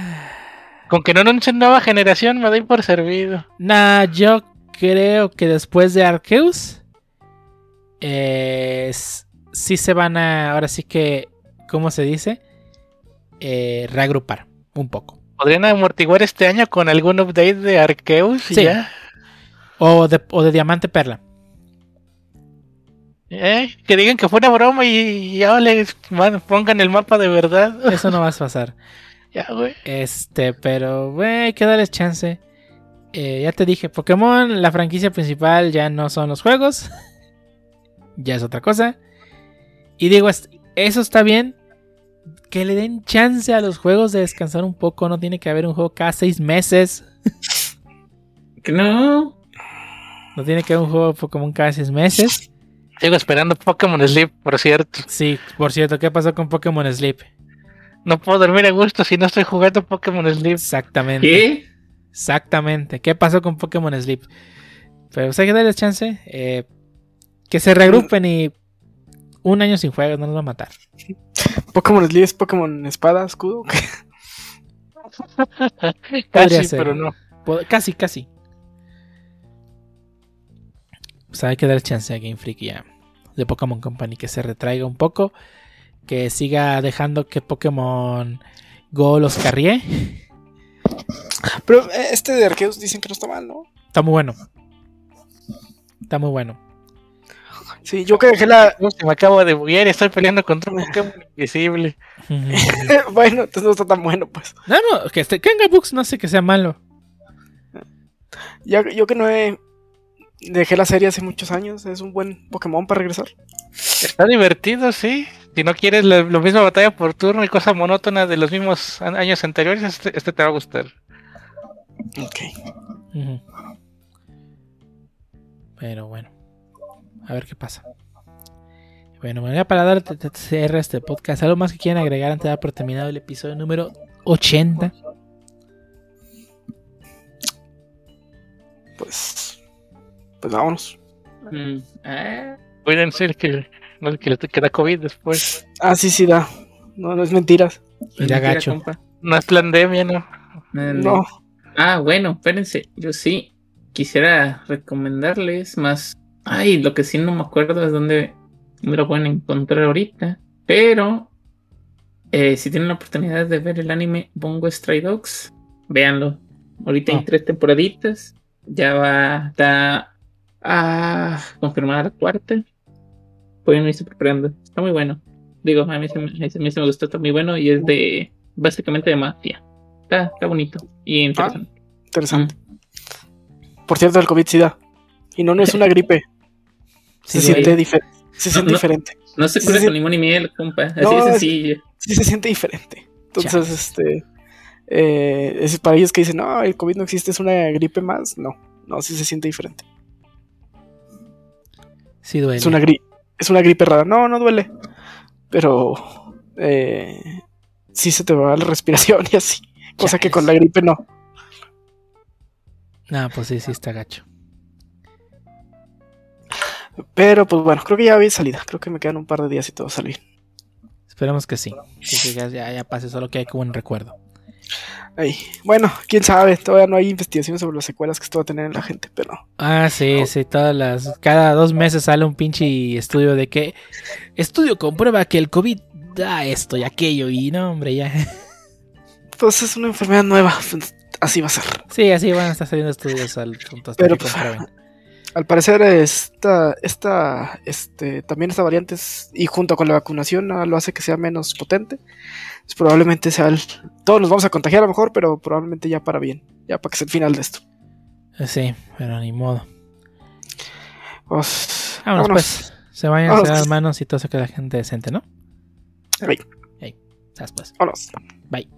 Con que no anuncien nueva generación me doy por servido. Nah, yo creo que después de Arceus. eh, sí se van a. Ahora sí que. ¿Cómo se dice? Eh, reagrupar un poco. ¿Podrían amortiguar este año con algún update de Arceus? Sí. ya? O de, o de Diamante Perla. Eh, Que digan que fue una broma y, ya les pongan el mapa de verdad. Eso no va a pasar. ya, güey. Este, pero, güey, hay que darles chance. Eh, ya te dije, Pokémon, la franquicia principal ya no son los juegos. ya es otra cosa. Y digo, es- eso está bien. Que le den chance a los juegos de descansar un poco. No tiene que haber un juego cada seis meses. Que no. No tiene que haber un juego de Pokémon cada seis meses. Sigo esperando Pokémon Sleep, por cierto. Sí, por cierto, ¿qué pasó con Pokémon Sleep? No puedo dormir a gusto si no estoy jugando Pokémon Sleep. Exactamente. ¿Qué? Exactamente. ¿Qué pasó con Pokémon Sleep? Pero pues hay que darles chance. eh, que se regrupen y un año sin juegos no nos va a matar. Pokémon Sleep es Pokémon Espada, Escudo. Casi, ser. pero no. Casi, casi. Sea, hay que dar chance a Game Freak ya de Pokémon Company que se retraiga un poco. Que siga dejando que Pokémon Go los carrie. Pero eh, este de Arceus dicen que no está mal, ¿no? Está muy bueno. Está muy bueno. Sí, yo que dejé la. Se me acabo de buguear y estoy peleando contra un Pokémon invisible. bueno, entonces no está tan bueno, pues. no, no, que este Kanga Books no sé que sea malo. Ya, yo que no he. Dejé la serie hace muchos años. Es un buen Pokémon para regresar. Está divertido, sí. Si no quieres la, la misma batalla por turno y cosa monótona de los mismos años anteriores, este, este te va a gustar. Ok. Pero bueno, a ver qué pasa. Bueno, bueno, ya para dar cierre a este podcast, ¿algo más que quieran agregar antes de dar por terminado el episodio número 80? Pues. Pues vámonos. Mm, ah, Cuídense que no que le queda COVID después. Ah, sí, sí, da. No, no es mentiras. Y da mentira, gacho. compa. No es pandemia, ¿no? No. Ah, bueno, espérense. Yo sí quisiera recomendarles más. Ay, lo que sí no me acuerdo es dónde me lo pueden encontrar ahorita. Pero eh, si tienen la oportunidad de ver el anime Bongo Stray Dogs, véanlo. Ahorita Ah. hay tres temporaditas. Ya va, está ah, confirmada la cuarta. Pueden irse preparando. Está muy bueno. Digo, a mí, se me, a mí se me gustó, está muy bueno. Y es de básicamente de mafia. Está, está bonito y interesante. Interesante. Por cierto, el COVID sí da. Y no, no es una gripe. Se siente, dife- se siente no. diferente. No se cura sí. con limón y miel, compa. Así No, de es- sencillo. Sí se siente diferente. Entonces, este. eh, es para ellos que dicen, no, el COVID no existe, es una gripe más. No, no, sí se siente diferente. Sí duele. Es una, gri- es una gripe rara. No, no duele. Pero. Eh, sí se te va la respiración y así. Cosa que con la gripe no. No, pues sí, sí está gacho. Pero pues bueno, creo que ya había salida. Creo que me quedan un par de días y todo salir. Esperemos que sí. Que ya pase, solo que hay como un recuerdo. Ay, bueno, quién sabe, todavía no hay investigaciones sobre las secuelas que esto va a tener en la gente, pero Ah, sí, sí, todas las. Cada dos meses sale un pinche estudio de que. Estudio comprueba que el COVID da esto y aquello, y no, hombre, ya. pues es una enfermedad nueva, así va a ser. Sí, así van a estar saliendo estudios al punto Pero, pues. Al parecer esta, esta, este, también esta variante es- y junto con la vacunación ah, lo hace que sea menos potente. Pues probablemente sea el, todos nos vamos a contagiar a lo mejor, pero probablemente ya para bien, ya para que sea el final de esto. Sí, pero ni modo. Pues, Vámonos, pues. Se vayan a Vámonos, hacer las manos y todo se queda gente decente, ¿no? Ey, Sas, pues. vámonos. Bye.